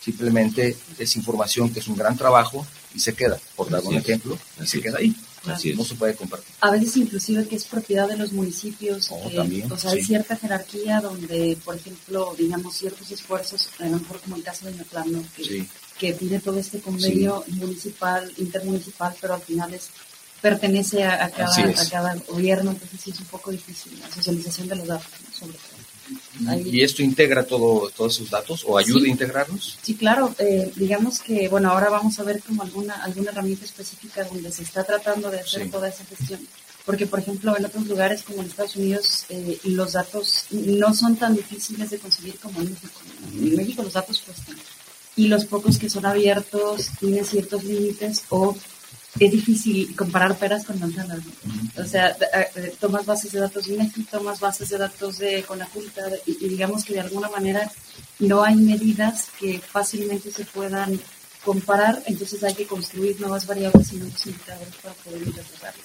simplemente es información que es un gran trabajo y se queda, por dar un ejemplo, y se queda ahí. Así no se puede compartir. A veces inclusive que es propiedad de los municipios, oh, o sea, hay cierta jerarquía donde, por ejemplo, digamos ciertos esfuerzos, a lo mejor como el caso de Neoplano, que, que pide todo este convenio municipal, intermunicipal, pero al final es pertenece a, cada, a cada gobierno, entonces sí es un poco difícil la socialización de los datos, sobre todo. ¿Y esto integra todo, todos esos datos o ayuda a integrarlos? Sí, claro. Eh, digamos que, bueno, ahora vamos a ver como alguna, alguna herramienta específica donde se está tratando de hacer toda esa gestión. Porque, por ejemplo, en otros lugares como en Estados Unidos, eh, los datos no son tan difíciles de conseguir como en México. En México los datos cuestan. Y los pocos que son abiertos tienen ciertos límites o es difícil comparar peras con manzanas. O sea, tomas bases de datos de INEGI, tomas bases de datos de Conaculta y, y, digamos que de alguna manera no hay medidas que fácilmente se puedan comparar, entonces hay que construir nuevas variables y nuevos indicadores para poder interpretarlas.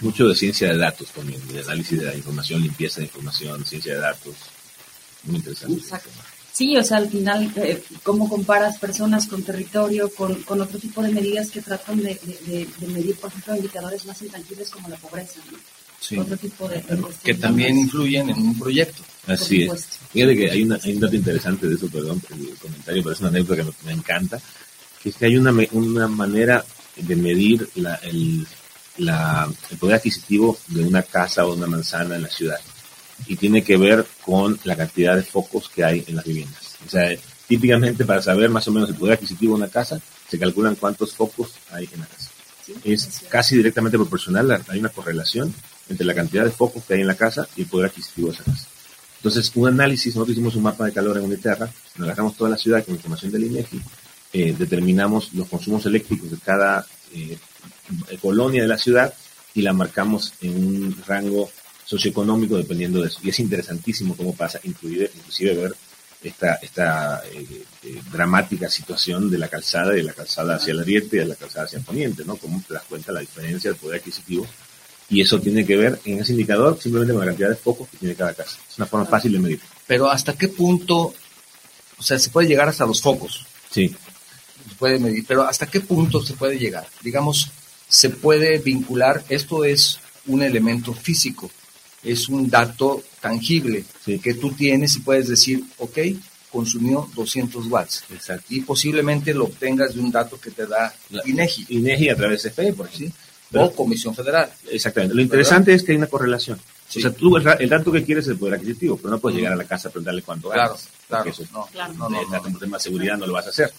Mucho de ciencia de datos también, de análisis de la información, limpieza de información, ciencia de datos. Muy interesante. Exacto. Sí, o sea, al final, eh, ¿cómo comparas personas con territorio, con, con, otro tipo de medidas que tratan de, medir, por ejemplo, indicadores más intangibles como la pobreza? Sí. Otro tipo de, que también influyen en un proyecto. Así es. Fíjate que hay, una, hay un dato interesante de eso, perdón, el comentario, pero es una anécdota que me, encanta, que es que hay una, una manera de medir la, el, la, el poder adquisitivo de una casa o una manzana en la ciudad y tiene que ver con la cantidad de focos que hay en las viviendas. O sea, típicamente para saber más o menos el poder adquisitivo de una casa, se calculan cuántos focos hay en la casa. es casi directamente proporcional, hay una correlación entre la cantidad de focos que hay en la casa y el poder adquisitivo de esa casa. Entonces, un análisis, nosotros hicimos un mapa de calor en Uniterra, nos agarramos toda la ciudad con información del INEGI, eh, determinamos los consumos eléctricos de cada eh, colonia de la ciudad y la marcamos en un rango socioeconómico dependiendo de eso. Y es interesantísimo cómo pasa, inclusive, inclusive ver esta, esta eh, eh, dramática situación de la calzada, de la calzada hacia el ariete y de la calzada hacia el poniente, ¿no? Cómo te das cuenta la diferencia del poder adquisitivo. Y eso tiene que ver en ese indicador simplemente con la cantidad de focos que tiene cada casa. Es una forma fácil de medir. Pero ¿hasta qué punto, o sea, se puede llegar hasta los focos? Sí. Se puede medir, pero ¿hasta qué punto se puede llegar? Digamos, se puede vincular, esto es un elemento físico, es un dato tangible que tú tienes y puedes decir, ok, consumió 200 watts. Exacto. Y posiblemente lo obtengas de un dato que te da INEGI. INEGI a través de FE, por ejemplo. o Comisión Federal. Exactamente. Lo interesante es que hay una correlación. O sea, tú el, dato que quieres es el poder adquisitivo, pero no puedes llegar a la casa a preguntarle cuánto claro, ganas. Claro, eso, no, claro. No, no, no, tema de seguridad no lo vas a hacer.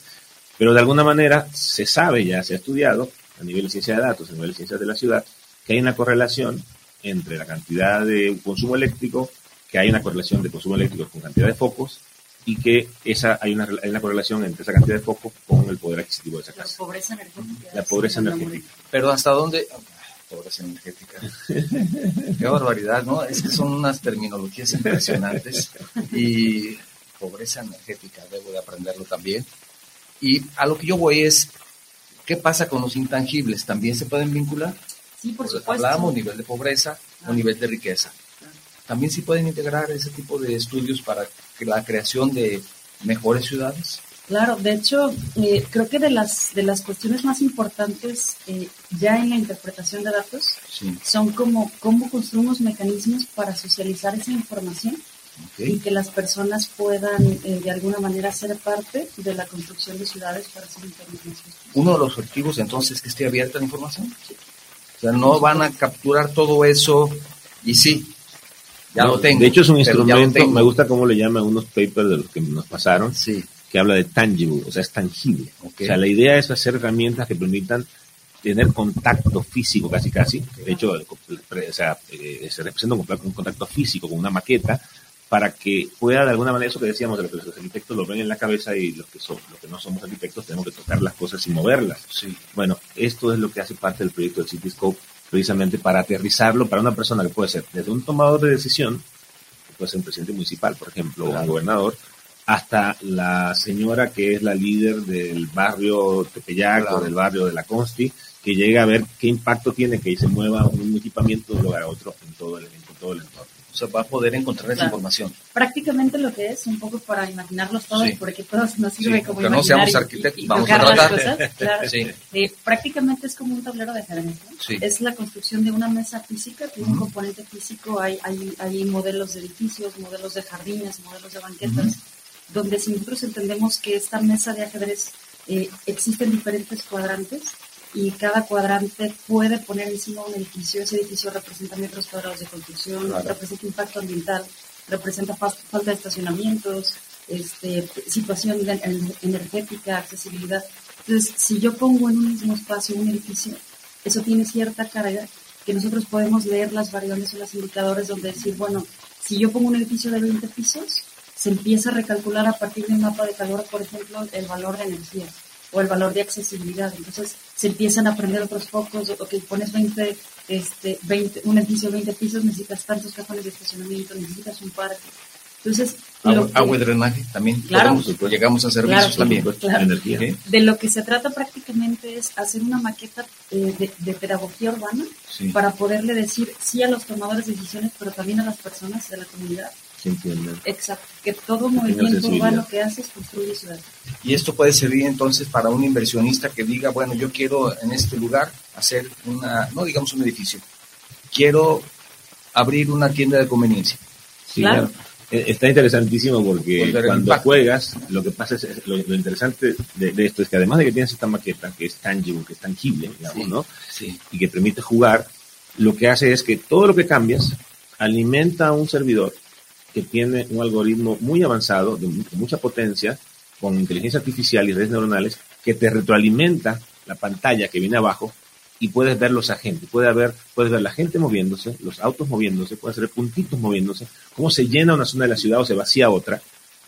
Pero de alguna manera se sabe, ya se ha estudiado a nivel de ciencia de datos, a nivel de ciencias de la ciudad, que hay una correlación entre la cantidad de consumo eléctrico, que hay una correlación de consumo eléctrico con cantidad de focos y que esa hay una, hay una correlación entre esa cantidad de focos con el poder adquisitivo de esa casa. La pobreza energética. La pobreza energética. Pero hasta dónde pobreza energética. Qué barbaridad, ¿no? Es que son unas terminologías impresionantes y pobreza energética, debo de aprenderlo también. Y a lo que yo voy es, ¿qué pasa con los intangibles? ¿También se pueden vincular? Sí, por supuesto. Hablamos nivel de pobreza o nivel de riqueza. También se pueden integrar ese tipo de estudios para la creación de mejores ciudades. Claro, de hecho, eh, creo que de las, de las cuestiones más importantes eh, ya en la interpretación de datos son como cómo construimos mecanismos para socializar esa información y que las personas puedan eh, de alguna manera ser parte de la construcción de ciudades para hacer información. Uno de los objetivos entonces es que esté abierta la información. Sí. O sea, no van a capturar todo eso y sí, ya lo tengo. De hecho, es un instrumento, me gusta cómo le llaman unos papers de los que nos pasaron, sí. que habla de tangible, o sea, es tangible. O sea, la idea es hacer herramientas que permitan tener contacto físico casi casi. De hecho, o sea, eh, se representa un contacto físico con una maqueta para que pueda de alguna manera eso que decíamos de lo que los arquitectos lo ven en la cabeza y los que, son, los que no somos arquitectos tenemos que tocar las cosas y moverlas. Sí. Bueno, esto es lo que hace parte del proyecto de Cityscope, precisamente para aterrizarlo para una persona que puede ser desde un tomador de decisión, que puede ser un presidente municipal, por ejemplo, o un gobernador, hasta la señora que es la líder del barrio Tepeyac o del barrio de la Consti, que llega a ver qué impacto tiene que se mueva un equipamiento de un lugar a otro en todo el, en todo el entorno se va a poder encontrar esa información. Prácticamente lo que es, un poco para imaginarlos todos, porque todos nos sirve como que no seamos arquitectos, vamos a tratar. Las cosas, claro. eh, prácticamente es como un tablero de ajedrez. Es la construcción de una mesa física, tiene un componente físico, hay, hay, hay modelos de edificios, modelos de jardines, modelos de banquetas, donde si nosotros entendemos que esta mesa de ajedrez eh, existen diferentes cuadrantes, y cada cuadrante puede poner encima un edificio. Ese edificio representa metros cuadrados de construcción, representa impacto ambiental, representa falta de estacionamientos, este, situación energética, accesibilidad. Entonces, si yo pongo en un mismo espacio un edificio, eso tiene cierta carga que nosotros podemos leer las variables o los indicadores donde decir, bueno, si yo pongo un edificio de 20 pisos, se empieza a recalcular a partir de un mapa de calor, por ejemplo, el valor de energía o el valor de accesibilidad. Entonces se empiezan a aprender otros focos, ok, pones 20, este, 20, un edificio de 20 pisos, necesitas tantos cajones de estacionamiento, necesitas un parque. Entonces, agua, y drenaje también. Claro, llegamos a servicios también. Energía. De lo que se trata prácticamente es hacer una maqueta eh, de, pedagogía urbana para poderle decir sí a los tomadores de decisiones, pero también a las personas de la comunidad Exacto, que todo movimiento urbano que haces construye ciudad. Y esto puede servir entonces para un inversionista que diga, bueno, yo quiero en este lugar hacer una, no digamos un edificio, quiero abrir una tienda de conveniencia. claro. Eh, Está interesantísimo porque Pues cuando impacto. juegas, lo que pasa es, es- lo, lo interesante de, de esto es que además de que tienes esta maqueta que es tangible, que es tangible, digamos, Sí. ¿no? Sí. y que permite jugar, lo que hace es que todo lo que cambias alimenta a un servidor que tiene un algoritmo muy avanzado, de mu- mucha potencia, con inteligencia artificial y redes neuronales, que te retroalimenta la pantalla que viene abajo y puedes ver los agentes, puedes ver, puedes ver la gente moviéndose, los autos moviéndose, puedes ver puntitos moviéndose, cómo se llena una zona de la ciudad o se vacía otra.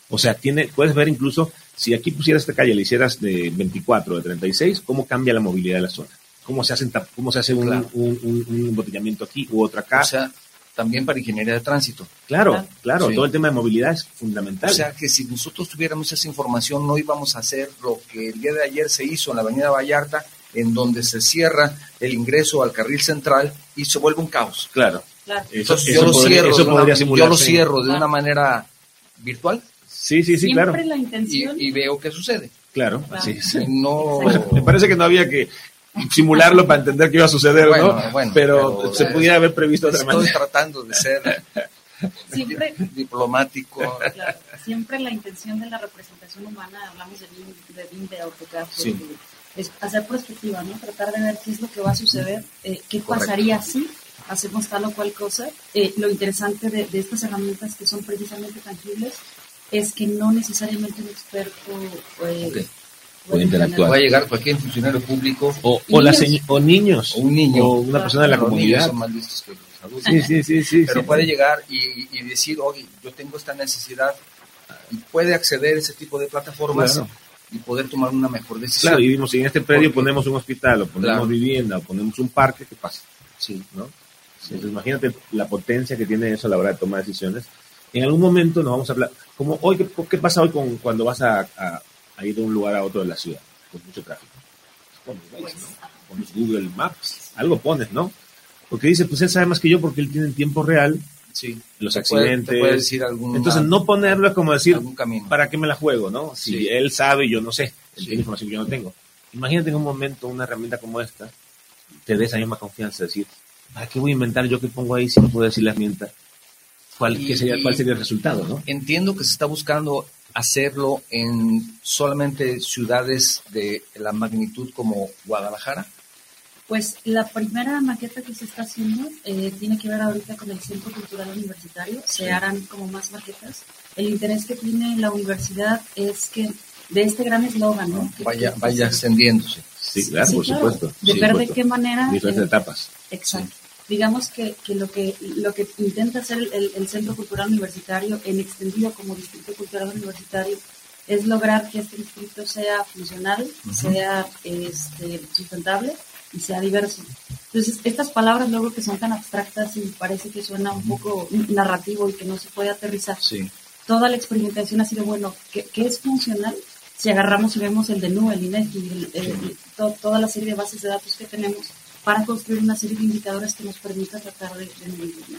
O sea, tiene, puedes ver incluso, si aquí pusieras esta calle, le hicieras de 24 o de 36, cómo cambia la movilidad de la zona. Cómo se, hacen cómo se hace un, Claro. un, un- un embotellamiento aquí u otro acá. O sea, también para ingeniería de tránsito. claro, claro. claro, Sí. todo el tema de movilidad es fundamental. O sea que si nosotros tuviéramos esa información no íbamos a hacer lo que el día de ayer se hizo en la avenida Vallarta, en donde se cierra el ingreso al carril central y se vuelve un caos. claro. Claro. Eso, Entonces eso yo lo podría, cierro, eso de una, podría yo lo cierro de Claro. una manera virtual Sí, sí, sí, Siempre claro. la y, intención. y veo qué sucede. Claro, Claro. así es. No [LAUGHS] Me parece que no había que simularlo para entender qué iba a suceder, Bueno, ¿no? bueno, pero, pero, se eh, pudiera haber previsto de otra estoy manera. tratando de ser Siempre, diplomático. claro, siempre la intención de la representación humana, hablamos de BIM, de, BIM, de AutoCAD, Sí. de- es hacer perspectiva, ¿no? Tratar de ver qué es lo que va a suceder, eh, qué Correcto. pasaría si hacemos tal o cual cosa. Eh, lo interesante de, de estas herramientas que son precisamente tangibles es que no necesariamente un experto eh. Puede interactuar. Va a llegar cualquier funcionario público O, o, la o niños. o un niño. O una persona de la comunidad. son más listos que los adultos. Sí, sí, sí, sí. pero sí. puede llegar y, y decir, oye, yo tengo esta necesidad y puede acceder a ese tipo de plataformas Claro. y poder tomar una mejor decisión. Claro, y vimos, si en este predio Porque- ponemos un hospital, o ponemos Claro. vivienda, o ponemos un parque, ¿qué pasa? Sí. ¿No? Entonces, imagínate la potencia que tiene eso a la hora de tomar decisiones. En algún momento nos vamos a hablar, como hoy, ¿qué, qué pasa hoy con, cuando vas a, a- a ir de un lugar a otro de la ciudad? Con mucho tráfico. Pones. Pones Google Maps, algo pones, ¿no? Porque dice, pues él sabe más que yo porque él tiene en tiempo real Sí. los Te puede- accidentes. te puede decir algún, Entonces, no ponerlo es como decir, camino. ¿para qué me la juego, no? Si Sí. él sabe y yo no sé, él Sí. tiene información que yo no tengo. Imagínate en un momento una herramienta como esta, te dé esa misma confianza, decir, ¿para qué voy a inventar yo que pongo ahí si no puedo decir la herramienta? ¿Cuál, Y- qué sería, ¿Cuál sería el resultado, no? Entiendo que se está buscando hacerlo en solamente ciudades de la magnitud como Guadalajara. Pues la primera maqueta que se está haciendo eh, tiene que ver ahorita con el Centro Cultural Universitario. Se harán como más maquetas. El interés que tiene la universidad es que de este gran eslogan, ¿no? Que- Vaya, vaya que se- Sí, extendiéndose. claro, Sí, por claro. supuesto. De por ver de qué manera. Diferentes eh, etapas. Exacto. Digamos que, que lo que lo que intenta hacer el, el- el Centro Cultural Universitario en extendido como Distrito Cultural Universitario es lograr que este distrito sea funcional, sea este, sustentable y sea diverso. Entonces, estas palabras luego que son tan abstractas y parece que suena un poco narrativo y que no se puede aterrizar, Sí. toda la experimentación ha sido, bueno, ¿qué, qué es funcional? Si agarramos y vemos el DNU, el INEGI, el- el- to- toda la serie de bases de datos que tenemos para construir una serie de indicadores que nos permita tratar de, de medirlo.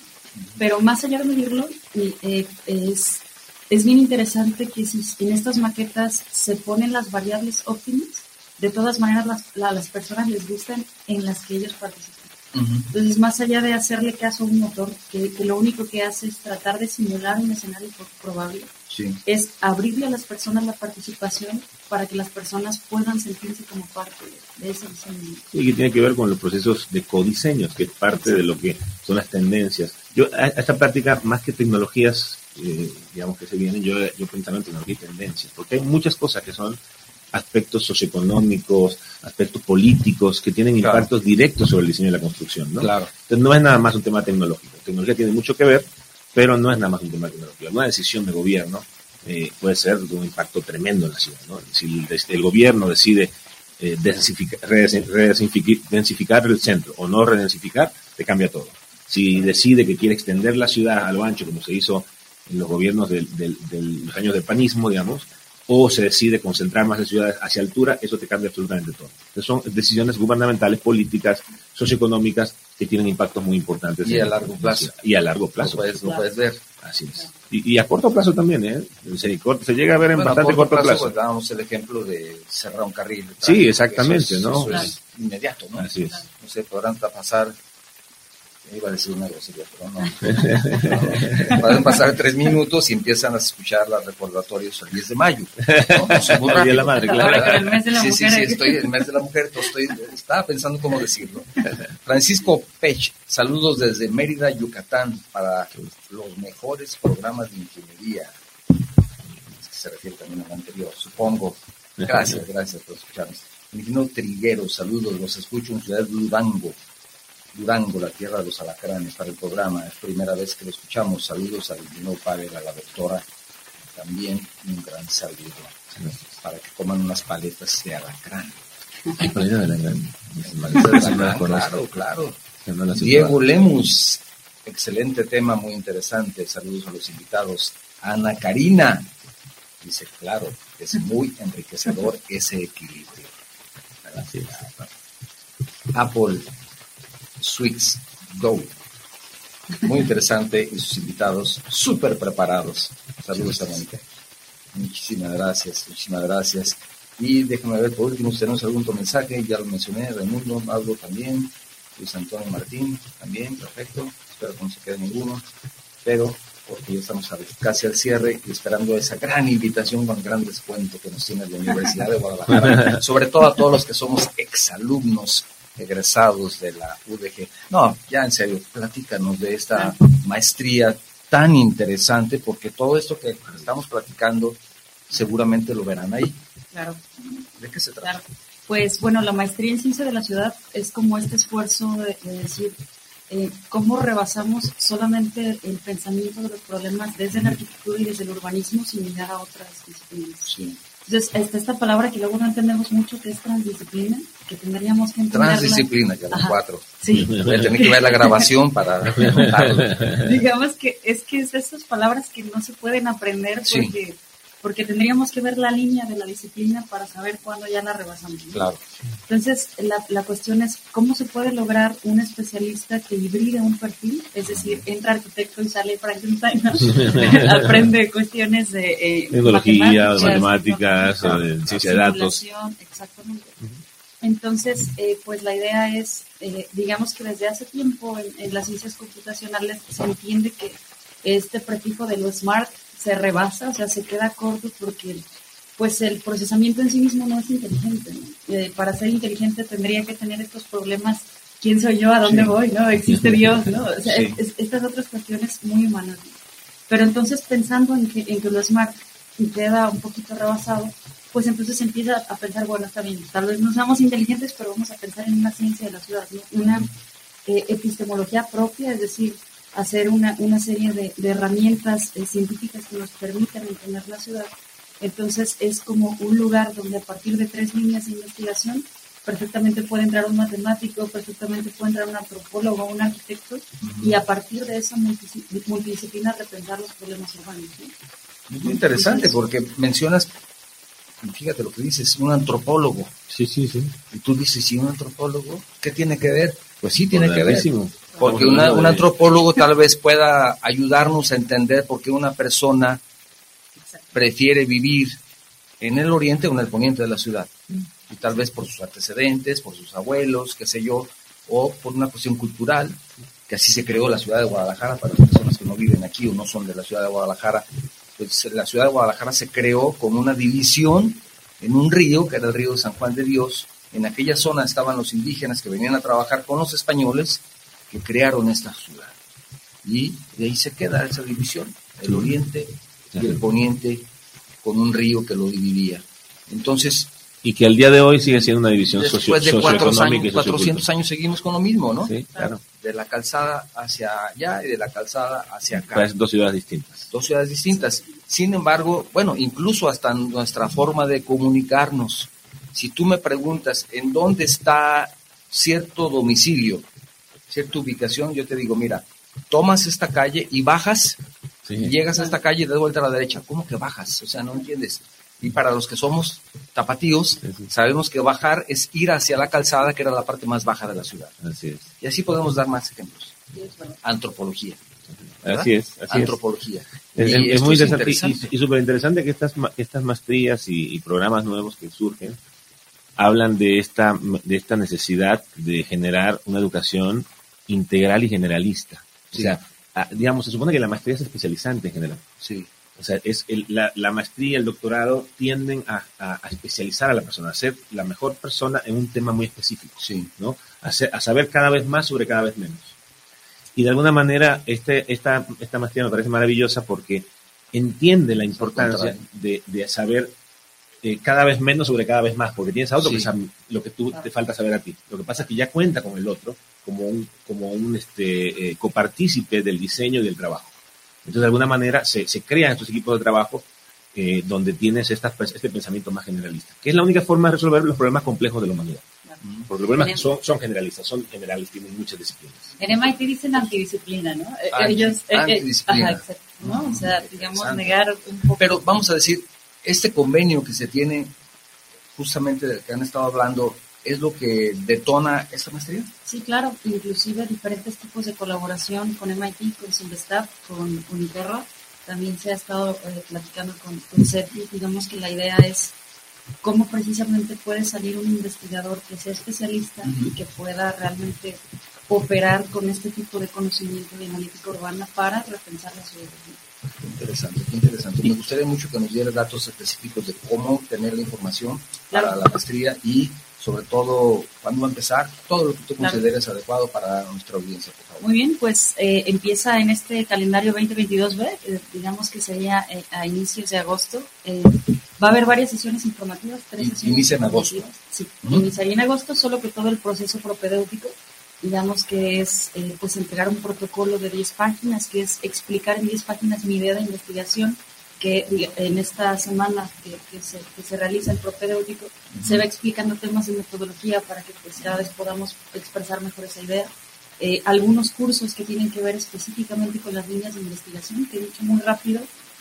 Pero más allá de medirlo, eh, es, es bien interesante que si en estas maquetas se ponen las variables óptimas, de todas maneras las, la- las personas les gustan en las que ellos participan. Entonces, más allá de hacerle caso a un motor, que, que lo único que hace es tratar de simular un escenario pro- probable, Sí. es abrirle a las personas la participación para que las personas puedan sentirse como parte de, ese diseño. Y que tiene que ver con los procesos de codiseño, que es parte de lo que son las tendencias. Yo, a, a esta práctica, más que tecnologías, eh, digamos que se vienen, yo, yo pensaba en tecnología y tendencias, porque hay muchas cosas que son aspectos socioeconómicos, aspectos políticos, que tienen Claro. impactos directos sobre el diseño de la construcción, ¿no? Claro. Entonces no es nada más un tema tecnológico. Tecnología tiene mucho que ver, pero no es nada más un tema tecnológico. Una decisión de gobierno eh, puede ser de un impacto tremendo en la ciudad. ¿no? Si el, el gobierno decide eh, densificar, densificar el centro o no redensificar, te cambia todo. Si decide que quiere extender la ciudad a lo ancho, como se hizo en los gobiernos del- del- de los años del panismo, digamos, o se decide concentrar más en ciudades hacia altura, eso te cambia absolutamente todo. Entonces son decisiones gubernamentales, políticas, socioeconómicas que tienen impactos muy importantes. Y a la- largo plazo. Y a largo Lo plazo. puedes, lo puedes ver. Así es. Y, y a corto plazo también, ¿eh? Se, llega a ver en Bueno, a bastante corto, plazo. pues, dábamos el ejemplo de cerrar un carril. Sí, exactamente, eso es- ¿no? Eso es inmediato, ¿no? Así es. No sé, podrán pasar Iba a decir una grosería, pero no. [LAUGHS] Pueden pasar tres minutos y empiezan a escuchar los recordatorios el 10 de mayo. ¿no? el [LAUGHS] de la madre, claro. el mes de la sí, mujer. sí, sí, estoy en el mes de la mujer, estoy, estaba pensando cómo decirlo. [LAUGHS] Francisco Pech, saludos desde Mérida, Yucatán, para los mejores programas de ingeniería. Es que se refiere también al anterior, supongo. Gracias, gracias por escucharnos. Triguero, saludos, los escucho en Ciudad de Durango. Durango, la tierra de los alacranes, para el programa. Es primera vez que lo escuchamos. Saludos al ingeniero Pavel, a la doctora. También un gran saludo para que coman unas paletas de alacrán. Paleta de alacrán, claro, claro. Diego Lemus, excelente tema, muy interesante. Saludos a los invitados. Ana Karina, dice, claro, es muy enriquecedor [LAUGHS] ese equilibrio. Gracias. Apple Sweets Go. Muy interesante y sus invitados súper preparados. Saludos a Mónica. Muchísimas gracias, muchísimas gracias. Y déjame ver por último si tenemos algún otro mensaje, ya lo mencioné, Raimundo, Pablo también, Luis Antonio Martín también, perfecto. Espero que no se quede ninguno, pero porque ya estamos casi al cierre y esperando esa gran invitación con gran descuento que nos tiene la Universidad de Guadalajara, [LAUGHS] sobre todo a todos los que somos exalumnos egresados de la UDG. No, ya en serio, platícanos de esta maestría tan interesante, porque todo esto que estamos platicando seguramente lo verán ahí. Claro. ¿De qué se trata? Claro. Pues bueno, la maestría en ciencia de la ciudad es como este esfuerzo de, de decir eh, cómo rebasamos solamente el pensamiento de los problemas desde la arquitectura y desde el urbanismo sin mirar a otras disciplinas. Sí. Entonces, está esta palabra que luego no entendemos mucho, que es transdisciplina, que tendríamos que entenderla. Transdisciplina, ya los cuatro. Sí. [LAUGHS] Tener que ver la grabación para. [LAUGHS] Digamos que es que es de esas palabras que no se pueden aprender Sí. Porque, tendríamos que ver la línea de la disciplina para saber cuándo ya la rebasamos. ¿no? Claro. Entonces, la, la cuestión es cómo se puede lograr un especialista que hibride un perfil, es decir, entra arquitecto y sale Frankenstein, ¿no? [LAUGHS] aprende cuestiones de eh, Tecnología, matemáticas, de ciencia de datos. Exactamente. Entonces, eh, pues la idea es, eh, digamos que desde hace tiempo en, en las ciencias computacionales se entiende que este prefijo de lo smart se rebasa, o sea, se queda corto porque pues el procesamiento en sí mismo no es inteligente. ¿no? Eh, para ser inteligente tendría que tener estos problemas, ¿quién soy yo? ¿A dónde Sí. voy? ¿No? ¿Existe Dios? ¿no? O sea, Sí. es- es- estas otras cuestiones muy humanas. ¿no? Pero entonces pensando en que, en que lo smart queda un poquito rebasado, pues entonces empieza a pensar, bueno, está bien, tal vez no seamos inteligentes, pero vamos a pensar en una ciencia de la ciudad, ¿no? una eh, epistemología propia, es decir, hacer una, una serie de, de herramientas eh, científicas que nos permitan entender la ciudad. Entonces es como un lugar donde a partir de tres líneas de investigación perfectamente puede entrar un matemático, perfectamente puede entrar un antropólogo, un arquitecto, y a partir de esa multidis- multidisciplina repensar los problemas urbanos. muy interesante porque mencionas, fíjate lo que dices, un antropólogo. Sí, sí, sí. Y tú dices, ¿y un antropólogo? ¿Qué tiene que ver? Pues sí, tiene que ver. Porque un antropólogo tal vez pueda ayudarnos a entender por qué una persona prefiere vivir en el oriente o en el poniente de la ciudad. Y tal vez por sus antecedentes, por sus abuelos, qué sé yo, o por una cuestión cultural, que así se creó la ciudad de Guadalajara para las personas que no viven aquí o no son de la ciudad de Guadalajara. Pues la ciudad de Guadalajara se creó con una división en un río, que era el río de San Juan de Dios. En aquella zona estaban los indígenas que venían a trabajar con los españoles que crearon esta ciudad. Y de ahí se queda esa división, el oriente y el poniente con un río que lo dividía. Entonces, Y que al día de hoy sigue siendo una división socio- después de cuatro y años, 400 sociocultural. años seguimos con lo mismo, ¿no? Sí, claro. De la calzada hacia allá y de la calzada hacia acá. Dos ciudades distintas. Dos ciudades distintas. Sin embargo, bueno, incluso hasta nuestra forma de comunicarnos. Si tú me preguntas en dónde está cierto domicilio, cierta ubicación, yo te digo, mira, tomas esta calle y bajas, Sí. y llegas a esta calle y das vuelta a la derecha. ¿Cómo que bajas? O sea, no entiendes. Y para los que somos tapatíos, Sí, sí. sabemos que bajar es ir hacia la calzada, que era la parte más baja de la ciudad. Así es. Y así podemos dar más ejemplos. Antropología. ¿verdad? Así es. Así. Antropología. Es, Y es- es esto muy es interesante, y- y, súper interesante que estas, estas maestrías y, y programas nuevos que surgen hablan de esta, de esta necesidad de generar una educación integral y generalista. O sea, digamos, se supone que la maestría es especializante en general. Sí. O sea, es la, la, maestría, el doctorado tienden a, a, especializar a la persona, a ser la mejor persona en un tema muy específico, sí. ¿no? A, a, saber cada vez más sobre cada vez menos. Y de alguna manera, este, esta, esta maestría me parece maravillosa porque entiende la importancia de, de saber eh, cada vez menos sobre cada vez más, porque tienes a otro que sabe lo que tú te falta saber a ti. Lo que pasa es que ya cuenta con el otro como un, como un este, eh, copartícipe del diseño y del trabajo. Entonces, de alguna manera, se, se crean estos equipos de trabajo eh, donde tienes esta, este pensamiento más generalista, que es la única forma de resolver los problemas complejos de la humanidad. Porque los problemas son, son generalistas, son generales, tienen muchas disciplinas. En MIT dicen antidisciplina, ¿no? Ellos, antidisciplina. Ajá, exacto, ¿no? O sea, digamos, negar un poco. Pero vamos a decir, este convenio que se tiene, justamente del que han estado hablando, ¿es lo que detona esta maestría? Sí, claro, inclusive diferentes tipos de colaboración con MIT, con Simvestab, con Uniterra, también se ha estado eh, platicando con, con digamos que la idea es cómo precisamente puede salir un investigador que sea especialista y que pueda realmente operar con este tipo de conocimiento de analítica urbana para repensar la ciudad. Interesante, interesante. Me gustaría mucho que nos diera datos específicos de cómo obtener la información para la maestría y sobre todo cuándo va a empezar, todo lo que tú consideres adecuado para nuestra audiencia, por favor. Muy bien, pues eh, empieza en este calendario 2022B, eh, digamos que sería eh, a inicios de agosto. va a haber varias sesiones informativas, tres sesiones Inicia en agosto. Sí, iniciaría en agosto, solo que todo el proceso propedéutico digamos que es pues entregar un protocolo de 10 páginas, que es explicar en 10 páginas mi idea de investigación, que en esta semana que, se, que se, realiza el propedéutico se va explicando temas de metodología para que pues cada vez podamos expresar mejor esa idea. Eh, algunos cursos que tienen que ver específicamente con las líneas de investigación, que he dicho muy rápido,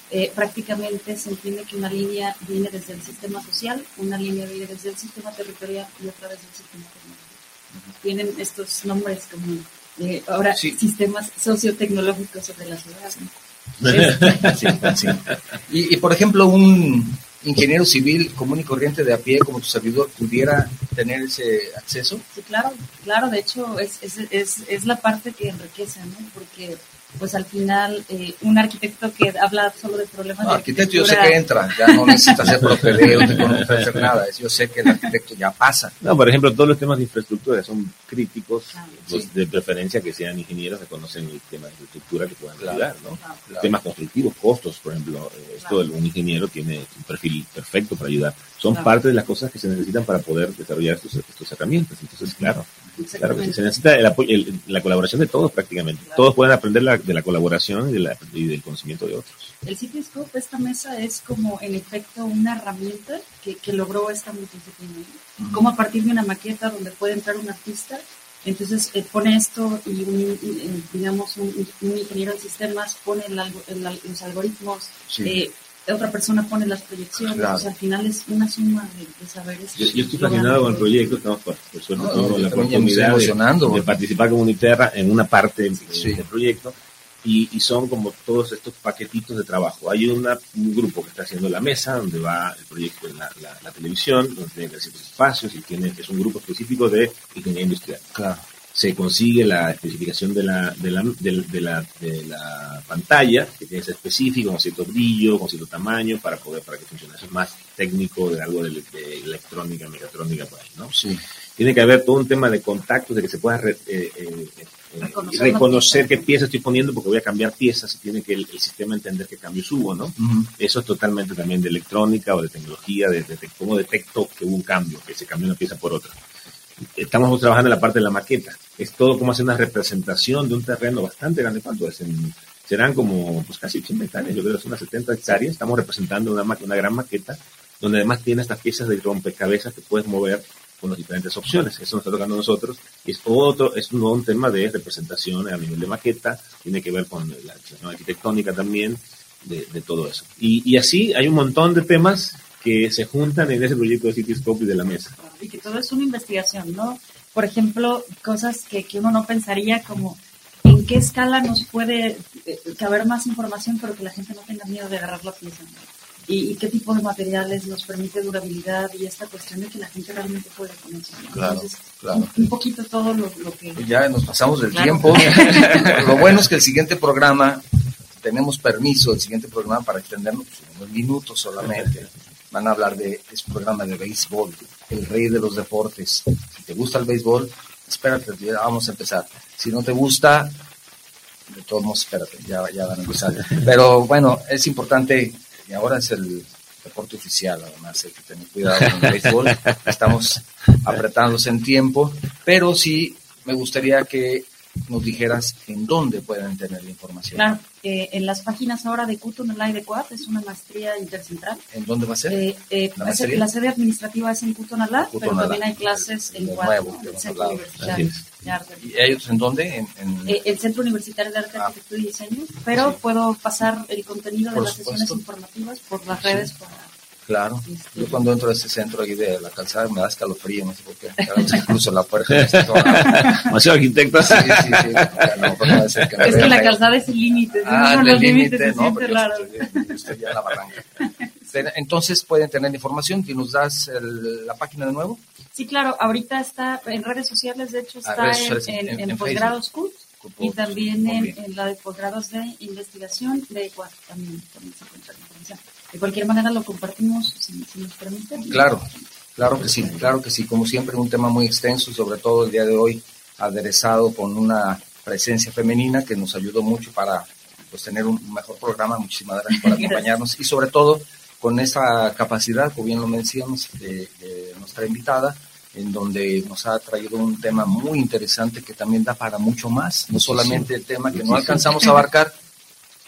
eh, prácticamente se entiende que una línea viene desde el sistema social, una línea viene desde el sistema territorial y otra desde el sistema tecnológico. Tienen estos nombres como eh, ahora sistemas sociotecnológicos de la ciudad. Y, por ejemplo, un ingeniero civil común y corriente de a pie como tu servidor pudiera tener ese acceso? Sí, claro, claro, de hecho es, es, es, es la parte que enriquece, ¿no? Porque pues al final eh, un arquitecto que habla solo de problemas no, de arquitecto yo sé que entra, ya no necesita hacer propedéutico, [LAUGHS] no necesita hacer nada, yo sé que el arquitecto ya pasa. No, por ejemplo, todos los temas de infraestructura son críticos, pues, de preferencia que sean ingenieros que conocen el tema de infraestructura que puedan ayudar, ¿no? Temas constructivos, costos, por ejemplo, eh, esto un ingeniero tiene un perfil perfecto para ayudar. Son parte de las cosas que se necesitan para poder desarrollar estos, estos herramientas, entonces claro. Claro se necesita el apoyo, la colaboración de todos prácticamente. Todos pueden aprender de la colaboración y, de la, y, del conocimiento de otros. El Cityscope, esta mesa, es como en efecto una herramienta que, que logró esta multidisciplina. Como a partir de una maqueta donde puede entrar un artista, entonces eh, pone esto y un, digamos un, ingeniero de sistemas pone el, los algoritmos, eh, otra persona pone las proyecciones, al final es una suma de, saberes. Yo, estoy fascinado con el proyecto, estamos por, suerte la oportunidad de, participar como Uniterra en una parte del proyecto y, y, son como todos estos paquetitos de trabajo. Hay una, un grupo que está haciendo la mesa, donde va el proyecto de la, la, televisión, donde tiene ciertos espacios y tiene, es un grupo específico de ingeniería industrial. Claro se consigue la especificación de la, de la, de, la, de la pantalla, que tiene que ser específico, con cierto brillo, con cierto tamaño, para poder, para que funcione. Eso es más técnico de algo de, electrónica, mecatrónica, por ahí, ¿no? Sí. Tiene que haber todo un tema de contactos, de que se pueda eh, eh, eh, reconocer, qué piezas estoy poniendo, porque voy a cambiar piezas y tiene que el, sistema entender qué cambio subo, ¿no? Eso es totalmente también de electrónica o de tecnología, de, de, cómo detecto que hubo un cambio, que se cambió una pieza por otra estamos trabajando en la parte de la maqueta. Es todo como hacer una representación de un terreno bastante grande. ¿Cuánto es? serán como pues, casi 80 hectáreas, yo creo que son unas 70 hectáreas. Estamos representando una, una gran maqueta donde además tiene estas piezas de rompecabezas que puedes mover con las diferentes opciones. Eso nos está tocando a nosotros. Es otro, es un nuevo tema de representación a nivel de maqueta, tiene que ver con la arquitectónica también, de, todo eso. Y, así hay un montón de temas que se juntan en ese proyecto de Cityscope y de la mesa. Y que todo es una investigación, ¿no? Por ejemplo, cosas que, que uno no pensaría como en qué escala nos puede eh, caber más información, pero que la gente no tenga miedo de agarrar la pieza. y, qué tipo de materiales nos permite durabilidad y esta cuestión de que la gente realmente puede conocer. Claro, claro. Un, poquito todo lo, que... Ya nos pasamos del tiempo. [LAUGHS] lo bueno es que el siguiente programa, tenemos permiso, el siguiente programa para extendernos unos minutos solamente. Van a hablar de este programa de béisbol, el rey de los deportes. Si te gusta el béisbol, espérate, ya vamos a empezar. Si no te gusta, de todos modos, espérate, ya, ya van a empezar. [LAUGHS] Pero bueno, es importante y ahora es el deporte oficial, además hay que tener cuidado con el béisbol, [LAUGHS] estamos apretándose en tiempo, pero sí me gustaría que nos dijeras en dónde pueden tener la información. Claro, eh, en las páginas ahora de Cutonalá y de Cuat, es una maestría intercentral. ¿En dónde va a ser? Eh, eh, ¿La, la, sede administrativa es en Cutonalá, pero también hay clases en el Centro Universitario de Arte. ¿Y ellos en dónde? En, el Centro Universitario de Arte, ah. Arquitectura y Diseño, pero puedo pasar el contenido de las sesiones informativas por las redes para Claro. Yo cuando entro a ese centro ahí de la calzada me da escalofrío, no sé por qué. Incluso la puerta. [LAUGHS] Demasiado arquitecto. Sí, sí, sí. No, es que la calzada es el límite. Ah, el límite, no, pero yo estoy, ya en la barranca. Entonces pueden tener información. ¿Y nos das la página de nuevo? Sí, claro. Ahorita está en redes sociales, de hecho ah, está en, en, en, posgrados CUT y también en, la de posgrados de investigación de Ecuador también, también se encuentra la información. De cualquier manera lo compartimos, si, nos permiten. Claro, claro que sí, claro que sí. Como siempre, un tema muy extenso sobre todo el día de hoy aderezado con una presencia femenina que nos ayudó mucho para pues, tener un mejor programa. Muchísimas gracias por [LAUGHS] acompañarnos y sobre todo con esa capacidad, como bien lo mencionamos, de, de nuestra invitada, en donde nos ha traído un tema muy interesante que también da para mucho más, no solamente el tema que no alcanzamos a abarcar,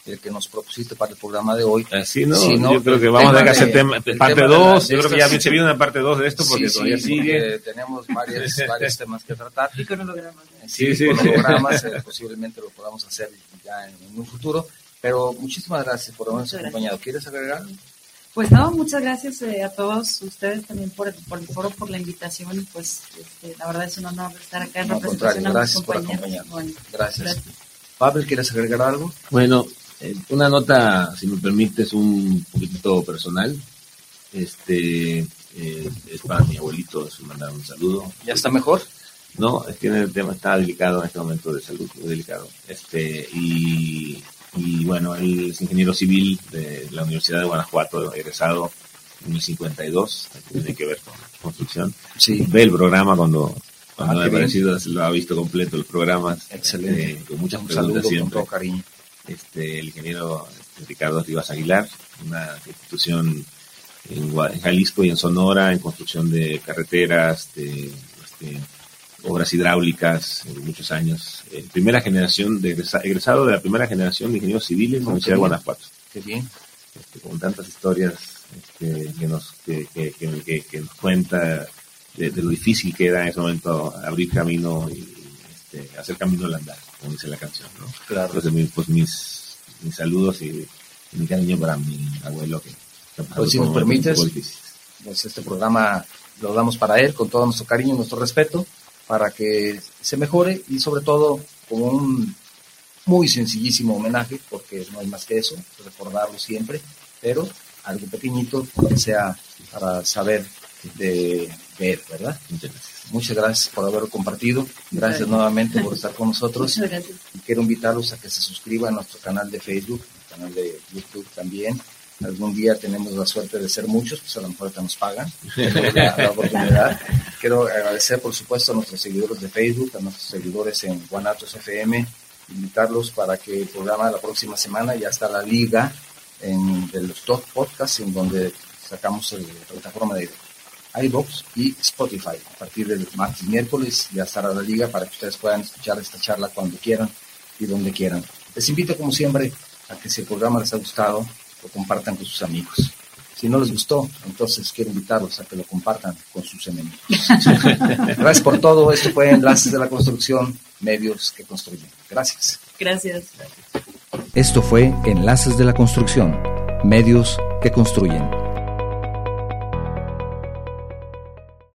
el que nos propusiste para el programa de hoy. Así no, yo creo que vamos a dejar ese tema, parte 2, yo creo que ya se viene una parte 2 de esto porque todavía sigue. tenemos varios, [LAUGHS] varios temas que tratar. Y con hologramas. Sí, sí, con hologramas, eh, [LAUGHS] posiblemente lo podamos hacer ya en, un futuro, pero muchísimas gracias por habernos acompañado. ¿Quieres agregar? Pues no, muchas gracias eh, a todos ustedes también por el, por el foro, por la invitación. Y pues este, la verdad es un honor estar acá en representación gracias por acompañarnos. gracias. Pablo, ¿quieres agregar algo? Bueno, una nota, si me permites, un poquitito personal. Este eh, es para mi abuelito, es mandar un saludo. ¿Ya está mejor? No, es que el tema está delicado en este momento de salud, muy delicado. Este, y, y bueno, él es ingeniero civil de la Universidad de Guanajuato, egresado en el 52, tiene que ver con construcción. Sí. Ve el programa cuando, cuando ah, me ha parecido, lo ha visto completo el programa. Excelente. Eh, con muchas preguntas siempre. Con todo cariño este, el ingeniero este, Ricardo Rivas Aguilar, una institución en, Jalisco y en Sonora en construcción de carreteras, de este, obras hidráulicas, muchos años. Eh, primera generación, de egresado de la primera generación de ingenieros civiles en la Universidad de Guanajuato. Qué bien. Este, con tantas historias este, que, nos, que, que, nos cuenta de, lo difícil que era en ese momento abrir camino y este, hacer camino al andar como dice la canción, ¿no? Claro. Entonces, pues mis, mis saludos y, mi cariño para mi abuelo que, pues si nos permites, pues este programa lo damos para él con todo nuestro cariño y nuestro respeto para que se mejore y sobre todo como un muy sencillísimo homenaje, porque no hay más que eso, recordarlo siempre, pero algo pequeñito que sea para saber de, él, ¿verdad? Muchas gracias. Por haberlo compartido. Gracias, nuevamente por estar con nosotros. Y quiero invitarlos a que se suscriban a nuestro canal de Facebook, canal de YouTube también. Algún día tenemos la suerte de ser muchos, pues a lo mejor nos pagan [LAUGHS] la, oportunidad. Quiero agradecer, por supuesto, a nuestros seguidores de Facebook, a nuestros seguidores en Guanatos FM, invitarlos para que el programa de la próxima semana ya está la liga en, de los top podcasts en donde sacamos la plataforma de iBox y Spotify. A partir del martes y miércoles ya estará la liga para que ustedes puedan escuchar esta charla cuando quieran y donde quieran. Les invito, como siempre, a que si el programa les ha gustado, lo compartan con sus amigos. Si no les gustó, entonces quiero invitarlos a que lo compartan con sus enemigos. [LAUGHS] Gracias por todo. Esto fue Enlaces de la Construcción, medios que construyen. Gracias. Gracias. Esto fue Enlaces de la Construcción, medios que construyen